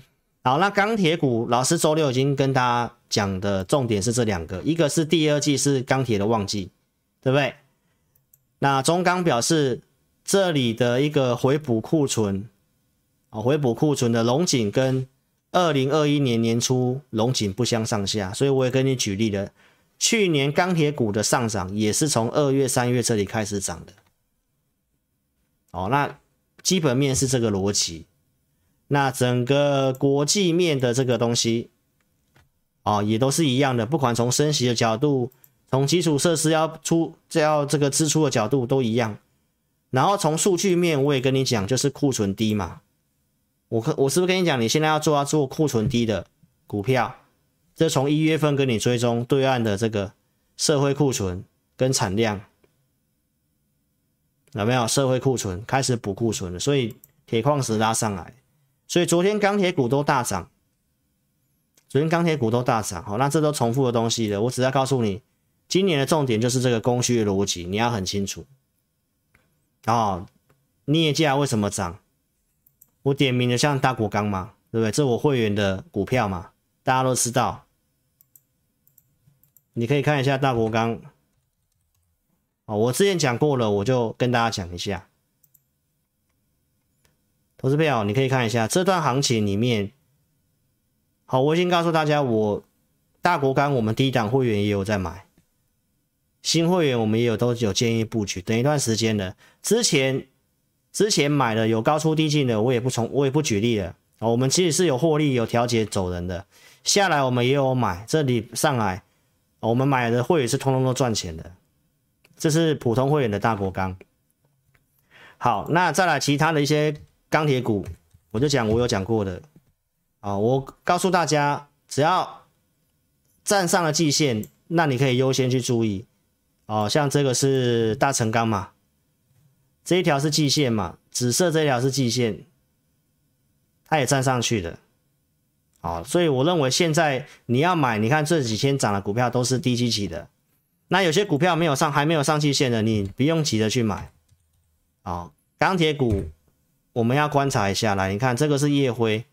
好，那钢铁股，老师周六已经跟大家讲的重点是这两个，一个是第二季是钢铁的旺季，对不对？那中钢表示这里的一个回补库存，啊，回补库存的龙井跟二零二一年年初龙井不相上下，所以我也跟你举例了，去年钢铁股的上涨也是从二月、三月这里开始涨的。哦，那基本面是这个逻辑，那整个国际面的这个东西，哦，也都是一样的。不管从升息的角度，从基础设施要出，要这个支出的角度都一样。然后从数据面，我也跟你讲，就是库存低嘛。我可我是不是跟你讲，你现在要做要做库存低的股票？这从一月份跟你追踪对岸的这个社会库存跟产量。有没有社会库存开始补库存了？所以铁矿石拉上来，所以昨天钢铁股都大涨。昨天钢铁股都大涨，好，那这都重复的东西了。我只要告诉你，今年的重点就是这个供需逻辑，你要很清楚。哦，镍价为什么涨？我点名的像大国钢嘛，对不对？这我会员的股票嘛，大家都知道。你可以看一下大国钢。哦我之前讲过了，我就跟大家讲一下。投资票，你可以看一下这段行情里面。好，我已经告诉大家，我大国钢我们低档会员也有在买，新会员我们也有都有建议布局。等一段时间的，之前之前买的有高出低进的，我也不从我也不举例了。我们其实是有获利有调节走人的，下来我们也有买，这里上来我们买的会员是通通都赚钱的。这是普通会员的大国钢。好，那再来其他的一些钢铁股，我就讲我有讲过的啊。我告诉大家，只要站上了季线，那你可以优先去注意哦。像这个是大成钢嘛，这一条是季线嘛，紫色这条是季线，它也站上去的。好，所以我认为现在你要买，你看这几天涨的股票都是低基期的。那有些股票没有上，还没有上季线的，你不用急着去买。哦，钢铁股我们要观察一下，来，你看这个是夜辉，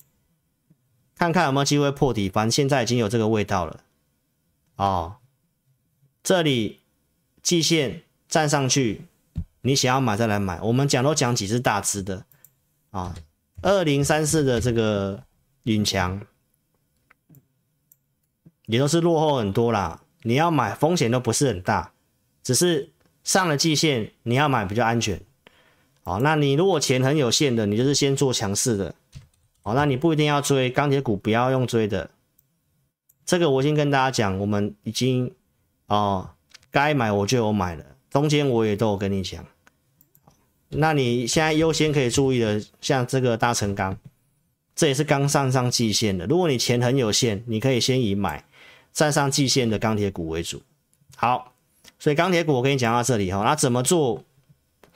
看看有没有机会破底反正，现在已经有这个味道了。哦，这里季线站上去，你想要买再来买。我们讲都讲几只大只的啊，二零三四的这个允强也都是落后很多啦。你要买风险都不是很大，只是上了季线，你要买比较安全。哦，那你如果钱很有限的，你就是先做强势的。哦，那你不一定要追钢铁股，不要用追的。这个我已经跟大家讲，我们已经哦，该买我就有买了，中间我也都有跟你讲。那你现在优先可以注意的，像这个大成钢，这也是刚上上季线的。如果你钱很有限，你可以先以买。站上季线的钢铁股为主，好，所以钢铁股我跟你讲到这里哈，那怎么做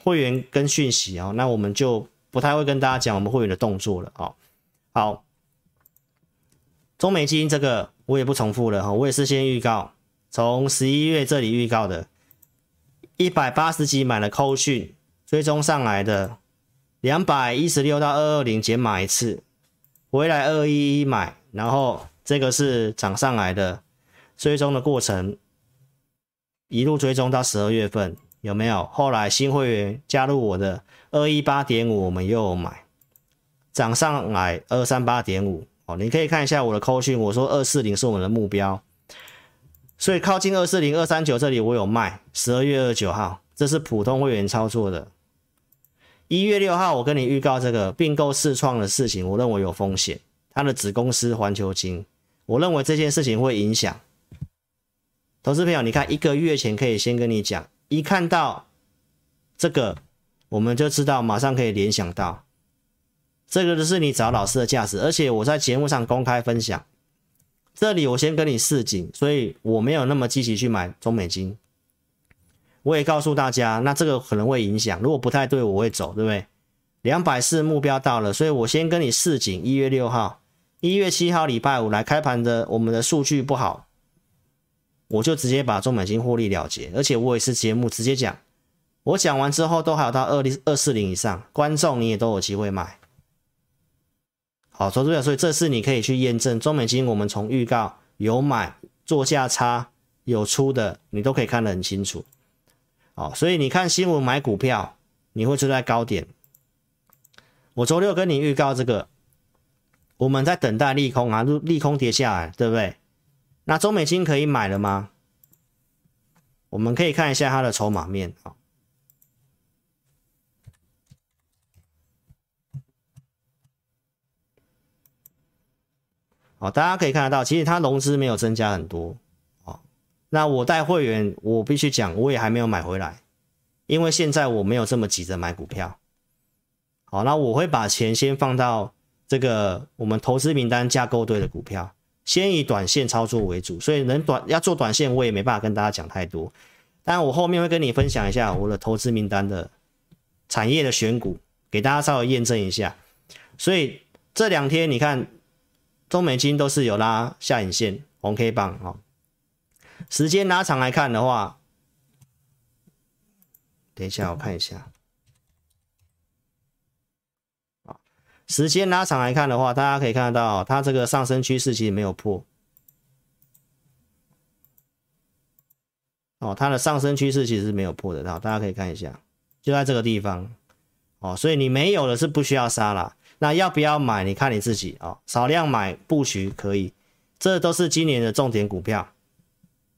会员跟讯息啊？那我们就不太会跟大家讲我们会员的动作了啊。好，中美金这个我也不重复了哈，我也是先预告，从十一月这里预告的，一百八十几买了扣讯，追踪上来的，两百一十六到二二零减码一次，回来二一一买，然后这个是涨上来的，追踪的过程，一路追踪到十二月份有没有？后来新会员加入我的二一八点五，我们又买，涨上来二三八点五。哦，你可以看一下我的扣讯，我说二四零是我们的目标，所以靠近二四零二三九这里我有卖，十二月二十九号，这是普通会员操作的。一月六号我跟你预告这个并购试创的事情，我认为有风险，它的子公司环球金，我认为这件事情会影响。投资朋友，你看一个月前可以先跟你讲，一看到这个我们就知道，马上可以联想到。这个就是你找老师的价值，而且我在节目上公开分享。这里我先跟你示警，所以我没有那么积极去买中美金。我也告诉大家，那这个可能会影响，如果不太对，我会走，对不对？两百四目标到了，所以我先跟你示警。一月六号、一月七号礼拜五来开盘的，我们的数据不好，我就直接把中美金获利了结，而且我也是节目直接讲，我讲完之后都还有到二零二四零以上，观众你也都有机会买。好，投资者，所以这次你可以去验证中美金。我们从预告有买做价差有出的，你都可以看得很清楚。好，所以你看新闻买股票，你会出在高点。我周六跟你预告这个，我们在等待利空啊，利空跌下来，对不对？那中美金可以买了吗？我们可以看一下它的筹码面啊。哦，大家可以看得到，其实它融资没有增加很多。哦，那我带会员，我必须讲，我也还没有买回来，因为现在我没有这么急着买股票。好，那我会把钱先放到这个我们投资名单架构队的股票，先以短线操作为主。所以能短要做短线，我也没办法跟大家讲太多。当然，我后面会跟你分享一下我的投资名单的产业的选股，给大家稍微验证一下。所以这两天你看。中美金都是有拉下影线红 K 棒哦，时间拉长来看的话，等一下我看一下，时间拉长来看的话，大家可以看得到它这个上升趋势其实没有破，哦，它的上升趋势其实是没有破的，好，大家可以看一下，就在这个地方，哦，所以你没有的是不需要杀了。那要不要买？你看你自己哦，少量买布局可以，这都是今年的重点股票。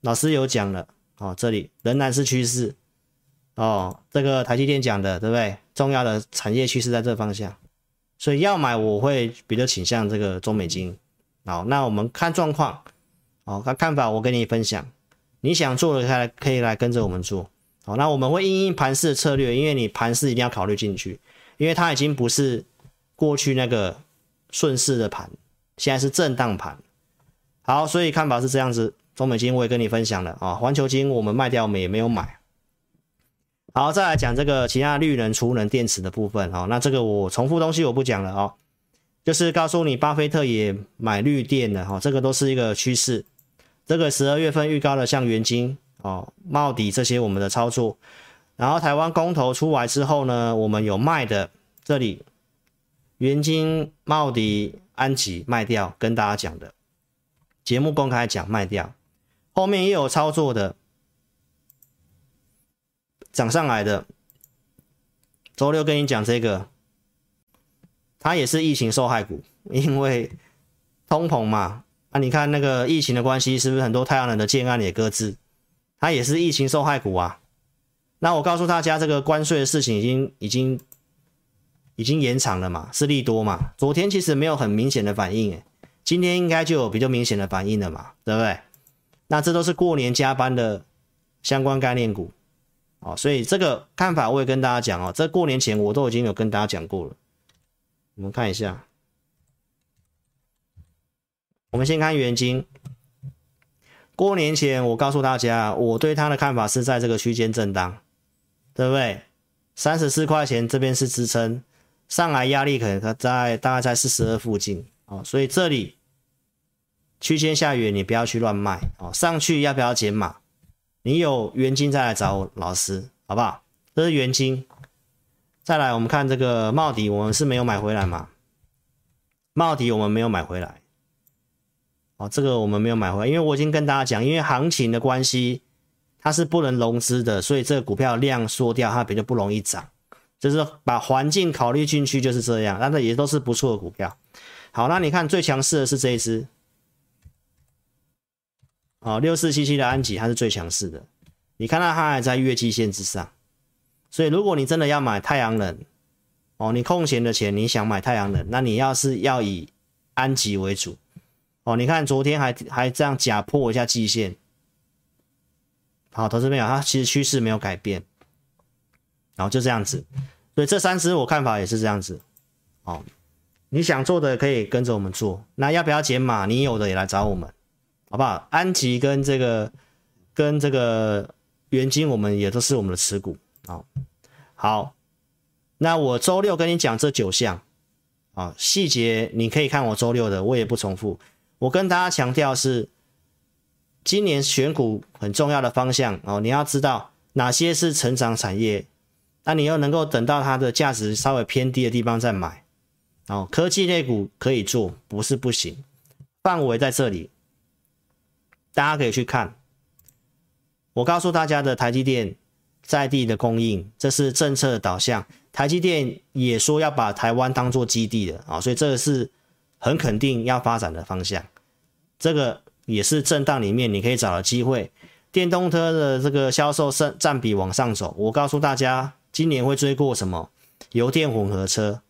老师有讲了哦，这里仍然是趋势哦。这个台积电讲的对不对？重要的产业趋势在这方向，所以要买我会比较倾向这个中美金。好，那我们看状况哦，看看法我跟你分享。你想做的可以可以来跟着我们做。好，那我们会因应盘势的策略，因为你盘势一定要考虑进去，因为它已经不是。过去那个顺势的盘，现在是震荡盘。好，所以看法是这样子。中美金我也跟你分享了啊，环球金我们卖掉，我们也没有买。好，再来讲这个其他绿能、储能、电池的部分。好，那这个我重复东西我不讲了哦，就是告诉你，巴菲特也买绿电的哈，这个都是一个趋势。这个十二月份预告的像元晶哦、茂迪这些我们的操作，然后台湾公投出来之后呢，我们有卖的这里。元晶、茂迪、安吉卖掉，跟大家讲的节目公开讲卖掉，后面也有操作的涨上来的。周六跟你讲这个，它也是疫情受害股，因为通膨嘛。啊，你看那个疫情的关系，是不是很多太阳能的建案也搁置？它也是疫情受害股啊。那我告诉大家，这个关税的事情已经已经。已经延长了嘛，是利多嘛？昨天其实没有很明显的反应，今天应该就有比较明显的反应了嘛，对不对？那这都是过年加班的相关概念股，哦，所以这个看法我也跟大家讲哦，这过年前我都已经有跟大家讲过了。我们看一下，我们先看元金，过年前我告诉大家，我对它的看法是在这个区间震荡，对不对？三十四块钱这边是支撑。上来压力可能在大概在四十二附近啊，所以这里区间下缘你不要去乱卖哦，上去要不要减码？你有原金再来找我老师，好不好？这是原金。再来，我们看这个茂迪，我们是没有买回来嘛？茂迪我们没有买回来。哦，这个我们没有买回来，因为我已经跟大家讲，因为行情的关系，它是不能融资的，所以这个股票量缩掉，它比较不容易涨。就是把环境考虑进去就是这样，但是也都是不错的股票。好，那你看最强势的是这一支，哦，六四七七的安吉，它是最强势的。你看到它还在月季线之上，所以如果你真的要买太阳能，哦，你空闲的钱你想买太阳能，那你要是要以安吉为主。哦，你看昨天还还这样假破一下季线，好，投资朋友，它其实趋势没有改变，然后就这样子，所以这三只我看法也是这样子，哦，你想做的可以跟着我们做，那要不要减码？你有的也来找我们，好不好？安吉跟这个跟这个元晶，我们也都是我们的持股，好，好，那我周六跟你讲这九项，啊，细节你可以看我周六的，我也不重复。我跟大家强调是，今年选股很重要的方向哦，你要知道哪些是成长产业，那你又能够等到它的价值稍微偏低的地方再买哦。科技类股可以做，不是不行，范围在这里，大家可以去看。我告诉大家的台积电在地的供应，这是政策导向，台积电也说要把台湾当做基地的啊，所以这个是。很肯定要发展的方向，这个也是震荡里面你可以找的机会。电动车的这个销售占占比往上走，我告诉大家，今年会追过什么油电混合车，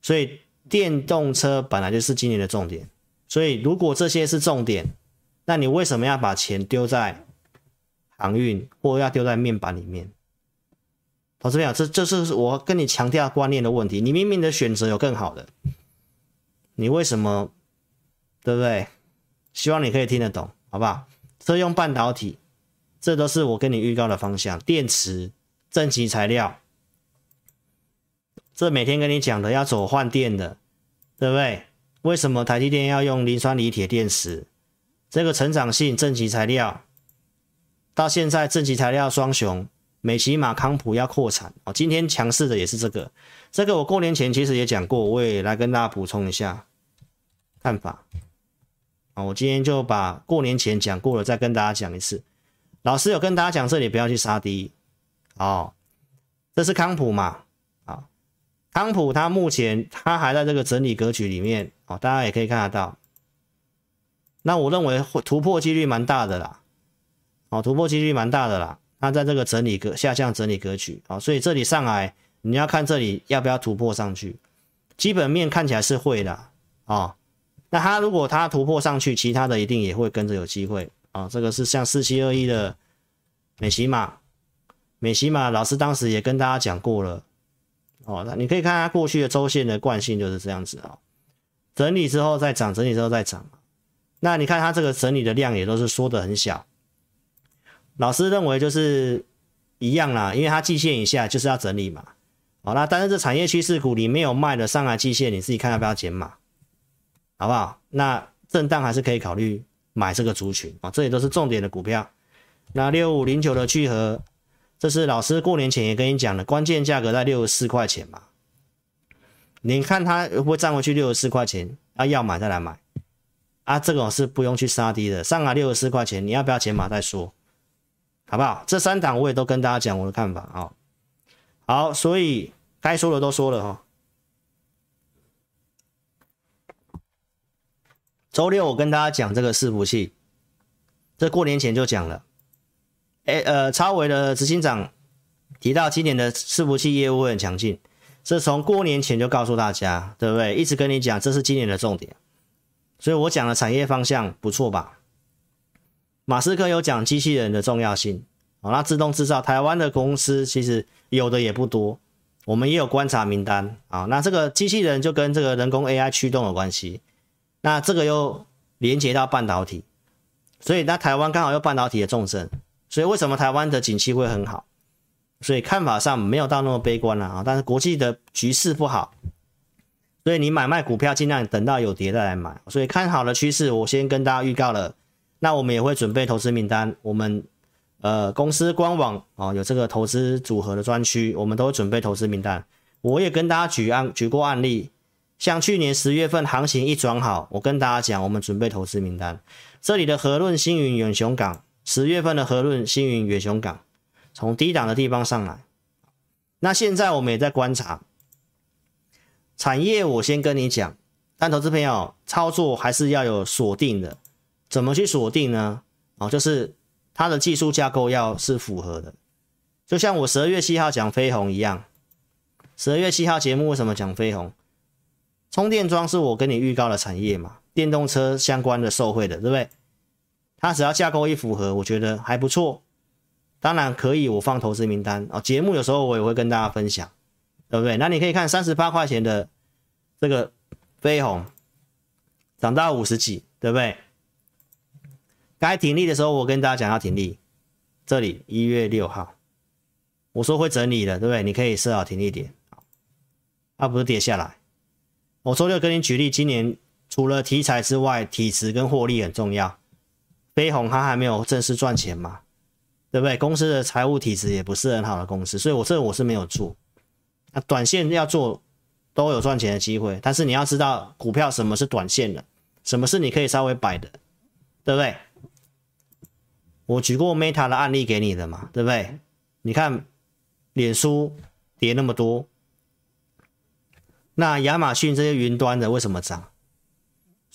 所以电动车本来就是今年的重点。所以如果这些是重点，那你为什么要把钱丢在航运或要丢在面板里面？投资朋友，这这是我跟你强调观念的问题。你明明的选择有更好的。你为什么，对不对？希望你可以听得懂，好不好？车用半导体，这都是我跟你预告的方向。电池、正极材料，这每天跟你讲的要走换电的，对不对？为什么台积电要用磷酸锂铁电池？这个成长性正极材料，到现在正极材料双雄，美琪马、康普要扩产哦。今天强势的也是这个，这个我过年前其实也讲过，我也来跟大家补充一下。看法啊，我今天就把过年前讲过了，再跟大家讲一次。老师有跟大家讲，这里不要去杀低哦。这是康普嘛？啊，康普它目前它还在这个整理格局里面哦，大家也可以看得到。那我认为会突破几率蛮大的啦，哦，突破几率蛮大的啦。它在这个整理格下降整理格局啊，所以这里上来你要看这里要不要突破上去。基本面看起来是会的啊。那它如果它突破上去，其他的一定也会跟着有机会啊。这个是像四七二一的美琪玛，美琪玛老师当时也跟大家讲过了哦。那你可以看它过去的周线的惯性就是这样子啊，整理之后再涨，整理之后再涨。那你看它这个整理的量也都是缩得很小。老师认为就是一样啦，因为它季线以下就是要整理嘛。好，那但是这产业趋势股你没有卖的上来季线，你自己看要不要减码？好不好？那震荡还是可以考虑买这个族群啊，这里都是重点的股票。那六五零九的聚合，这是老师过年前也跟你讲的，关键价格在六十四块钱嘛。你看它会不会站回去六十四块钱？啊，要买再来买啊，这个是不用去杀低的，上来六十四块钱，你要不要减码再说？好不好？这三档我也都跟大家讲我的看法啊。好，所以该说的都说了哈。周六我跟大家讲这个伺服器，这过年前就讲了。哎，呃，超微的执行长提到今年的伺服器业务会很强劲，这从过年前就告诉大家，对不对？一直跟你讲这是今年的重点，所以我讲的产业方向不错吧？马斯克有讲机器人的重要性，好，那自动制造台湾的公司其实有的也不多，我们也有观察名单啊。那这个机器人就跟这个人工 AI 驱动有关系。那这个又连接到半导体，所以那台湾刚好有半导体的重镇，所以为什么台湾的景气会很好？所以看法上没有到那么悲观了啊，但是国际的局势不好，所以你买卖股票尽量等到有跌再来买。所以看好的趋势，我先跟大家预告了。那我们也会准备投资名单，我们呃公司官网哦有这个投资组合的专区，我们都会准备投资名单。我也跟大家举案举过案例，像去年十月份行情一转好，我跟大家讲，我们准备投资名单。这里的和润、星云、远雄港，十月份的和润、星云、远雄港，从低档的地方上来。那现在我们也在观察产业，我先跟你讲，但投资朋友操作还是要有锁定的。怎么去锁定呢？哦，就是它的技术架构要是符合的，就像我十二月七号讲飞鸿一样。十二月七号节目为什么讲飞鸿？充电桩是我跟你预告的产业嘛，电动车相关的受惠的，对不对？它只要架构一符合，我觉得还不错。当然可以，我放投资名单啊。节目有时候我也会跟大家分享，对不对？那你可以看三十八块钱的这个飞鸿涨到五十几，对不对？该停利的时候，我跟大家讲要停利。这里一月六号，我说会整理的，对不对？你可以设好停利点。它不是跌下来。我周六跟你举例，今年除了题材之外，体质跟获利很重要。飞鸿它还没有正式赚钱嘛，对不对？公司的财务体质也不是很好的公司，所以我这我是没有做。那短线要做都有赚钱的机会，但是你要知道股票什么是短线的，什么是你可以稍微摆的，对不对？我举过 Meta 的案例给你的嘛，对不对？你看脸书跌那么多。那亚马逊这些云端的为什么涨？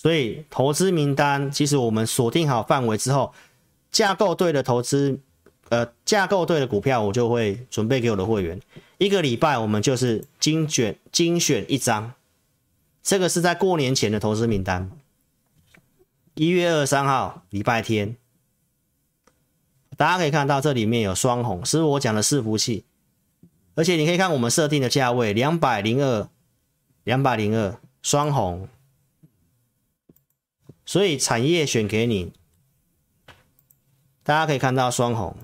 所以投资名单其实我们锁定好范围之后，架构对的投资，呃，架构对的股票，我就会准备给我的会员。一个礼拜我们就是精选精选一张，这个是在过年前的投资名单。一月二十三号礼拜天，大家可以看到这里面有双红，是我讲的伺服器，而且你可以看我们设定的价位两百零二。两百零二双红，所以产业选给你，大家可以看到双红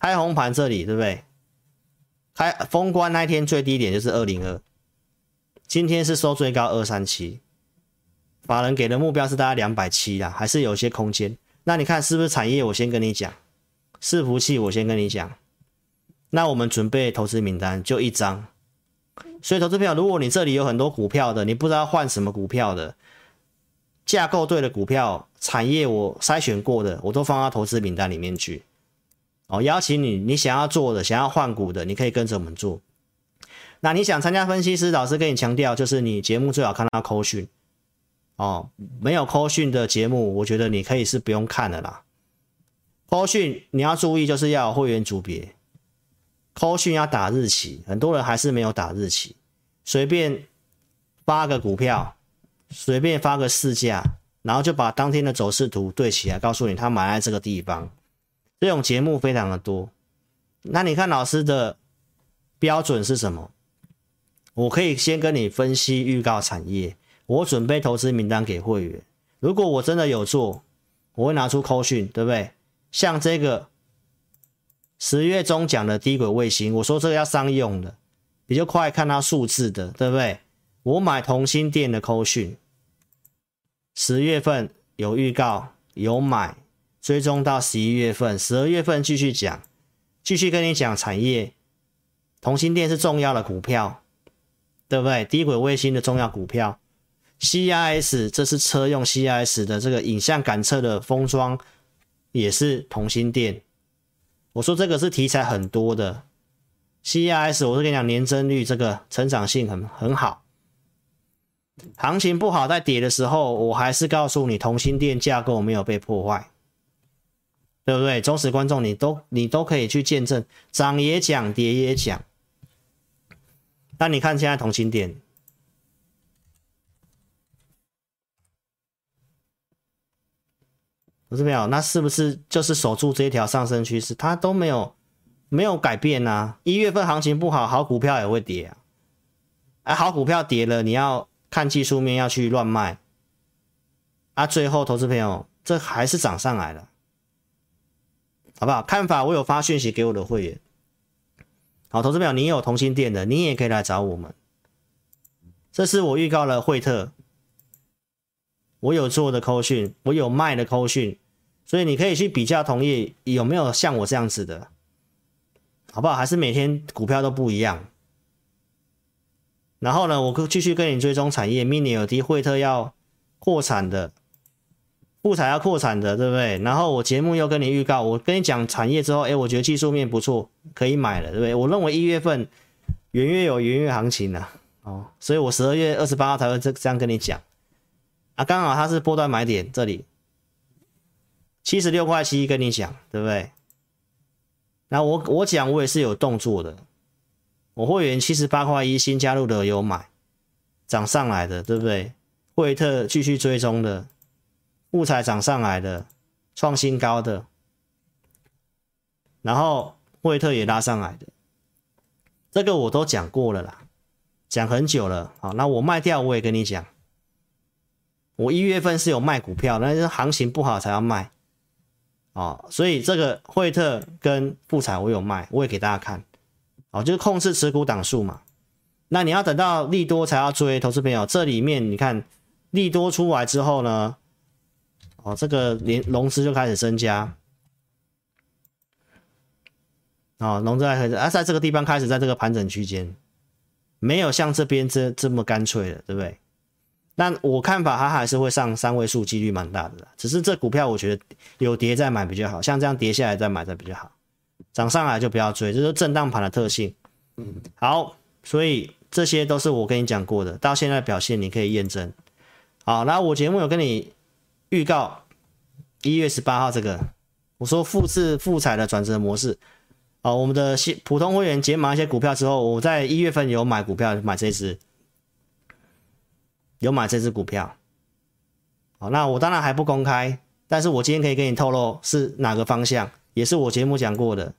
开红盘这里对不对？开封关那天最低点就是二零二，今天是收最高二三七，法人给的目标是大概两百七啊，还是有些空间。那你看是不是产业？我先跟你讲，伺服器我先跟你讲，那我们准备投资名单就一张。所以，投资票，如果你这里有很多股票的，你不知道换什么股票的，架构对的股票，产业我筛选过的，我都放到投资名单里面去。哦，邀请你，你想要做的，想要换股的，你可以跟着我们做。那你想参加分析师，老师跟你强调，就是你节目最好看到扣讯。哦，没有扣讯的节目，我觉得你可以是不用看的啦。扣讯你要注意，就是要会员组别。扣讯要打日期，很多人还是没有打日期，随便发个股票，随便发个市价，然后就把当天的走势图对起来，告诉你他买在这个地方。这种节目非常的多。那你看老师的标准是什么？我可以先跟你分析预告产业，我准备投资名单给会员。如果我真的有做，我会拿出扣讯，对不对？像这个。十月中讲的低轨卫星，我说这个要商用的，比较快看它数字的，对不对？我买同心电的扣讯，十月份有预告有买，追踪到十一月份，十二月份继续讲，继续跟你讲产业，同心电是重要的股票，对不对？低轨卫星的重要股票，CIS 这是车用 CIS 的这个影像感测的封装，也是同心电。我说这个是题材很多的，CIS，我是跟你讲年增率这个成长性很很好，行情不好在跌的时候，我还是告诉你，同心电架构没有被破坏，对不对？忠实观众你都你都可以去见证，涨也讲，跌也讲。那你看现在同心电。不是没有，那是不是就是守住这一条上升趋势？它都没有没有改变呐、一月份行情不好，好股票也会跌啊。哎，好股票跌了，你要看技术面要去乱卖啊。最后，投资朋友，这还是涨上来了，好不好？看法我有发讯息给我的会员。好，投资朋友，你有同心电的，你也可以来找我们。这是我预告了惠特，我有做的扣讯，我有卖的扣讯，所以你可以去比较同业有没有像我这样子的，好不好？还是每天股票都不一样。然后呢，我继续跟你追踪产业，mini LED 惠特要扩产的。富彩要扩产的，对不对？然后我节目又跟你预告，我跟你讲产业之后，哎，我觉得技术面不错，可以买了，对不对？我认为一月份元月有元月行情了，哦，所以我十二月二十八号才会这这样跟你讲啊，刚好它是波段买点，这里七十六块七跟你讲，对不对？那我我讲我也是有动作的，我会员七十八块一新加入的有买，涨上来的，对不对？惠特继续追踪的。富彩涨上来的，创新高的，然后惠特也拉上来的，这个我都讲过了啦，讲很久了。好，那我卖掉，我也跟你讲，我一月份是有卖股票，但是行情不好才要卖。哦，所以这个惠特跟富彩我有卖，我也给大家看。哦，就是控制持股档数嘛。那你要等到利多才要追，投资朋友，这里面你看利多出来之后呢？哦，这个连融资就开始增加，哦，融资开始啊，在这个地方开始在这个盘整区间，没有像这边这这么干脆的，对不对？那我看法它还是会上三位数，几率蛮大的，只是这股票我觉得有跌再买比较好，像这样跌下来再买再比较好，涨上来就不要追，这是震荡盘的特性。嗯，好，所以这些都是我跟你讲过的，到现在表现你可以验证。好，那我节目有跟你。预告一月十八号这个，我说复制复彩的转折模式啊，我们的普通会员解码一些股票之后，我在一月份有买股票，买这只，有买这只股票。好，那我当然还不公开，但是我今天可以给你透露是哪个方向，也是我节目讲过的。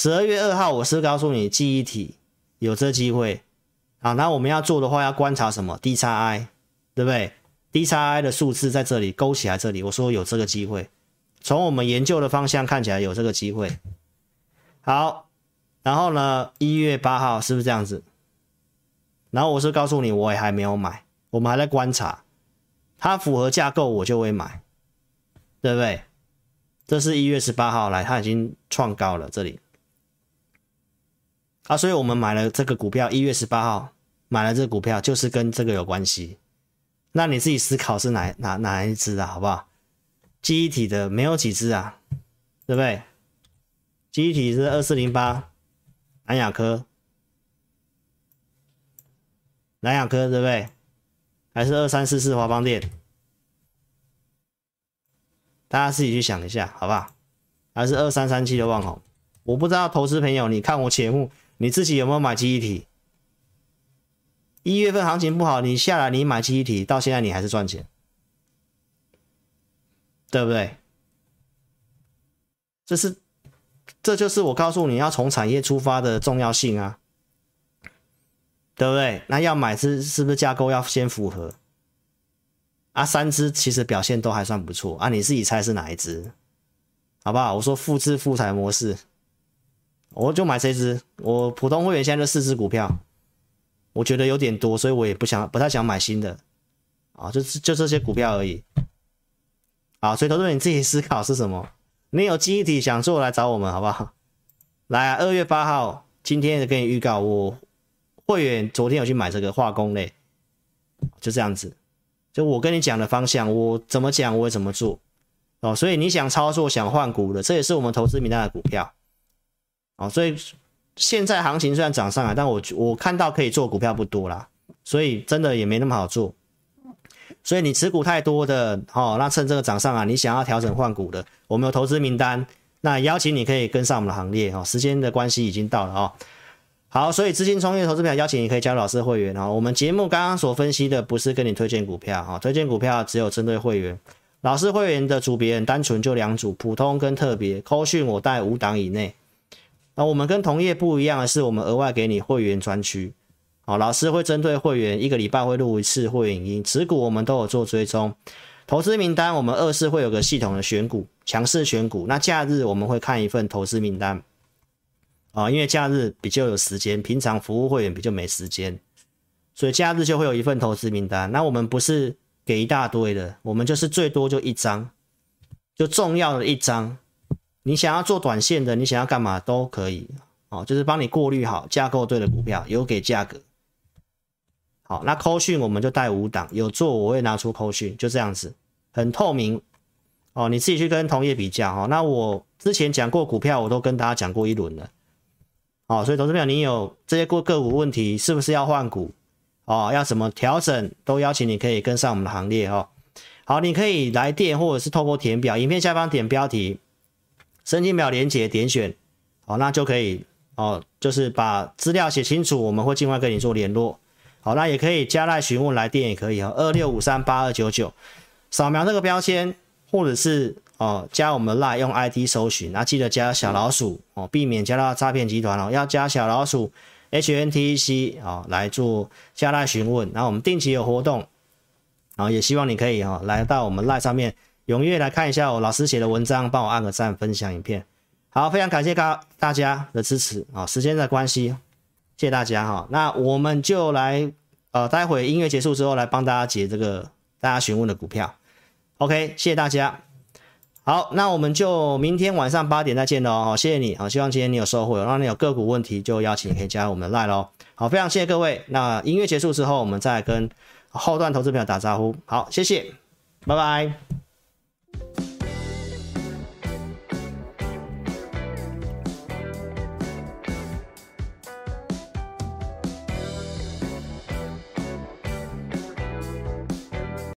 十二月二号，我是告诉你记忆体有这机会，好，那我们要做的话，要观察什么？DXI，对不对？DXI 的数字在这里勾起来，这里我说有这个机会，从我们研究的方向看起来有这个机会。好，然后呢，一月八号是不是这样子？然后我是告诉你，我也还没有买，我们还在观察，它符合架构我就会买，对不对？这是一月十八号来，它已经创高了这里，啊，所以我们买了这个股票，一月十八号买了这个股票，就是跟这个有关系。那你自己思考是哪哪哪一支啊，好不好？记忆体的没有几支啊，对不对？记忆体是二四零八，南亚科，南亚科对不对？还是二三四四华邦电？大家自己去想一下，好不好？还是二三三七的旺宏？我不知道投资朋友，你看我节目，你自己有没有买记忆体？一月份行情不好，你下来你买记忆体，到现在你还是赚钱，对不对？这是，这就是我告诉你要从产业出发的重要性啊，对不对？那要买是是不是架构要先符合？啊，三只其实表现都还算不错啊，你自己猜是哪一只？好不好？我说复制富彩模式，我就买这只，我普通会员现在就四只股票。我觉得有点多，所以我也不想，不太想买新的，啊，就是就这些股票而已，啊，所以投资人你自己思考是什么？你有记忆体想做来找我们好不好？来啊，二月八号，今天给你预告，我会员昨天有去买这个化工类，就这样子，就我跟你讲的方向，我怎么讲我会怎么做，哦，所以你想操作想换股的，这也是我们投资名单的股票，哦，所以。现在行情虽然涨上来，但我我看到可以做股票不多啦，所以真的也没那么好做。所以你持股太多的，哦，那趁这个涨上来，你想要调整换股的，我们有投资名单，那邀请你可以跟上我们的行列哦。时间的关系已经到了哦。好，所以资金创业投资票邀请你可以加入老师的会员哦。我们节目刚刚所分析的不是跟你推荐股票哈，推荐股票只有针对会员。老师会员的组别很单纯，就两组，普通跟特别。扣讯我带五档以内。那我们跟同业不一样的是，我们额外给你会员专区，好，老师会针对会员一个礼拜会录一次会员音，持股我们都有做追踪，投资名单我们二是会有个系统的选股，强势选股，那假日我们会看一份投资名单，啊，因为假日比较有时间，平常服务会员比较没时间，所以假日就会有一份投资名单。那我们不是给一大堆的，我们就是最多就一张，就重要的一张。你想要做短线的，你想要干嘛都可以哦，就是帮你过滤好架构对的股票，有给价格。好，那扣讯我们就带五档，有做我会拿出扣讯，就这样子，很透明哦。你自己去跟同业比较哈。那我之前讲过股票，我都跟大家讲过一轮了。哦，所以投资朋友，你有这些过个股问题，是不是要换股？哦，要怎么调整？都邀请你可以跟上我们的行列哦。好，你可以来电或者是透过填表，影片下方点标题，申请表连接点选，好，那就可以哦，就是把资料写清楚，我们会尽快跟你做联络。好，那也可以加赖询问来电也可以哦，二六五三八二九九，扫描这个标签，或者是哦加我们赖用 ID 搜寻，那记得加小老鼠哦，避免加到诈骗集团哦，要加小老鼠 HNTC 啊来做加赖询问，然后我们定期有活动，然后也希望你可以哈来到我们赖上面踊跃来看一下我老师写的文章，帮我按个赞，分享影片。好，非常感谢大大家的支持啊，时间的关系。谢谢大家哈，那我们就来呃，待会音乐结束之后来帮大家解这个大家询问的股票。OK，谢谢大家。好，那我们就明天晚上八点再见喽。好，谢谢你，好，希望今天你有收获。然后你有个股问题就邀请你可以加入我们的 LINE 喽。好，非常谢谢各位。那音乐结束之后，我们再跟后段投资朋友打招呼。好，谢谢，拜拜。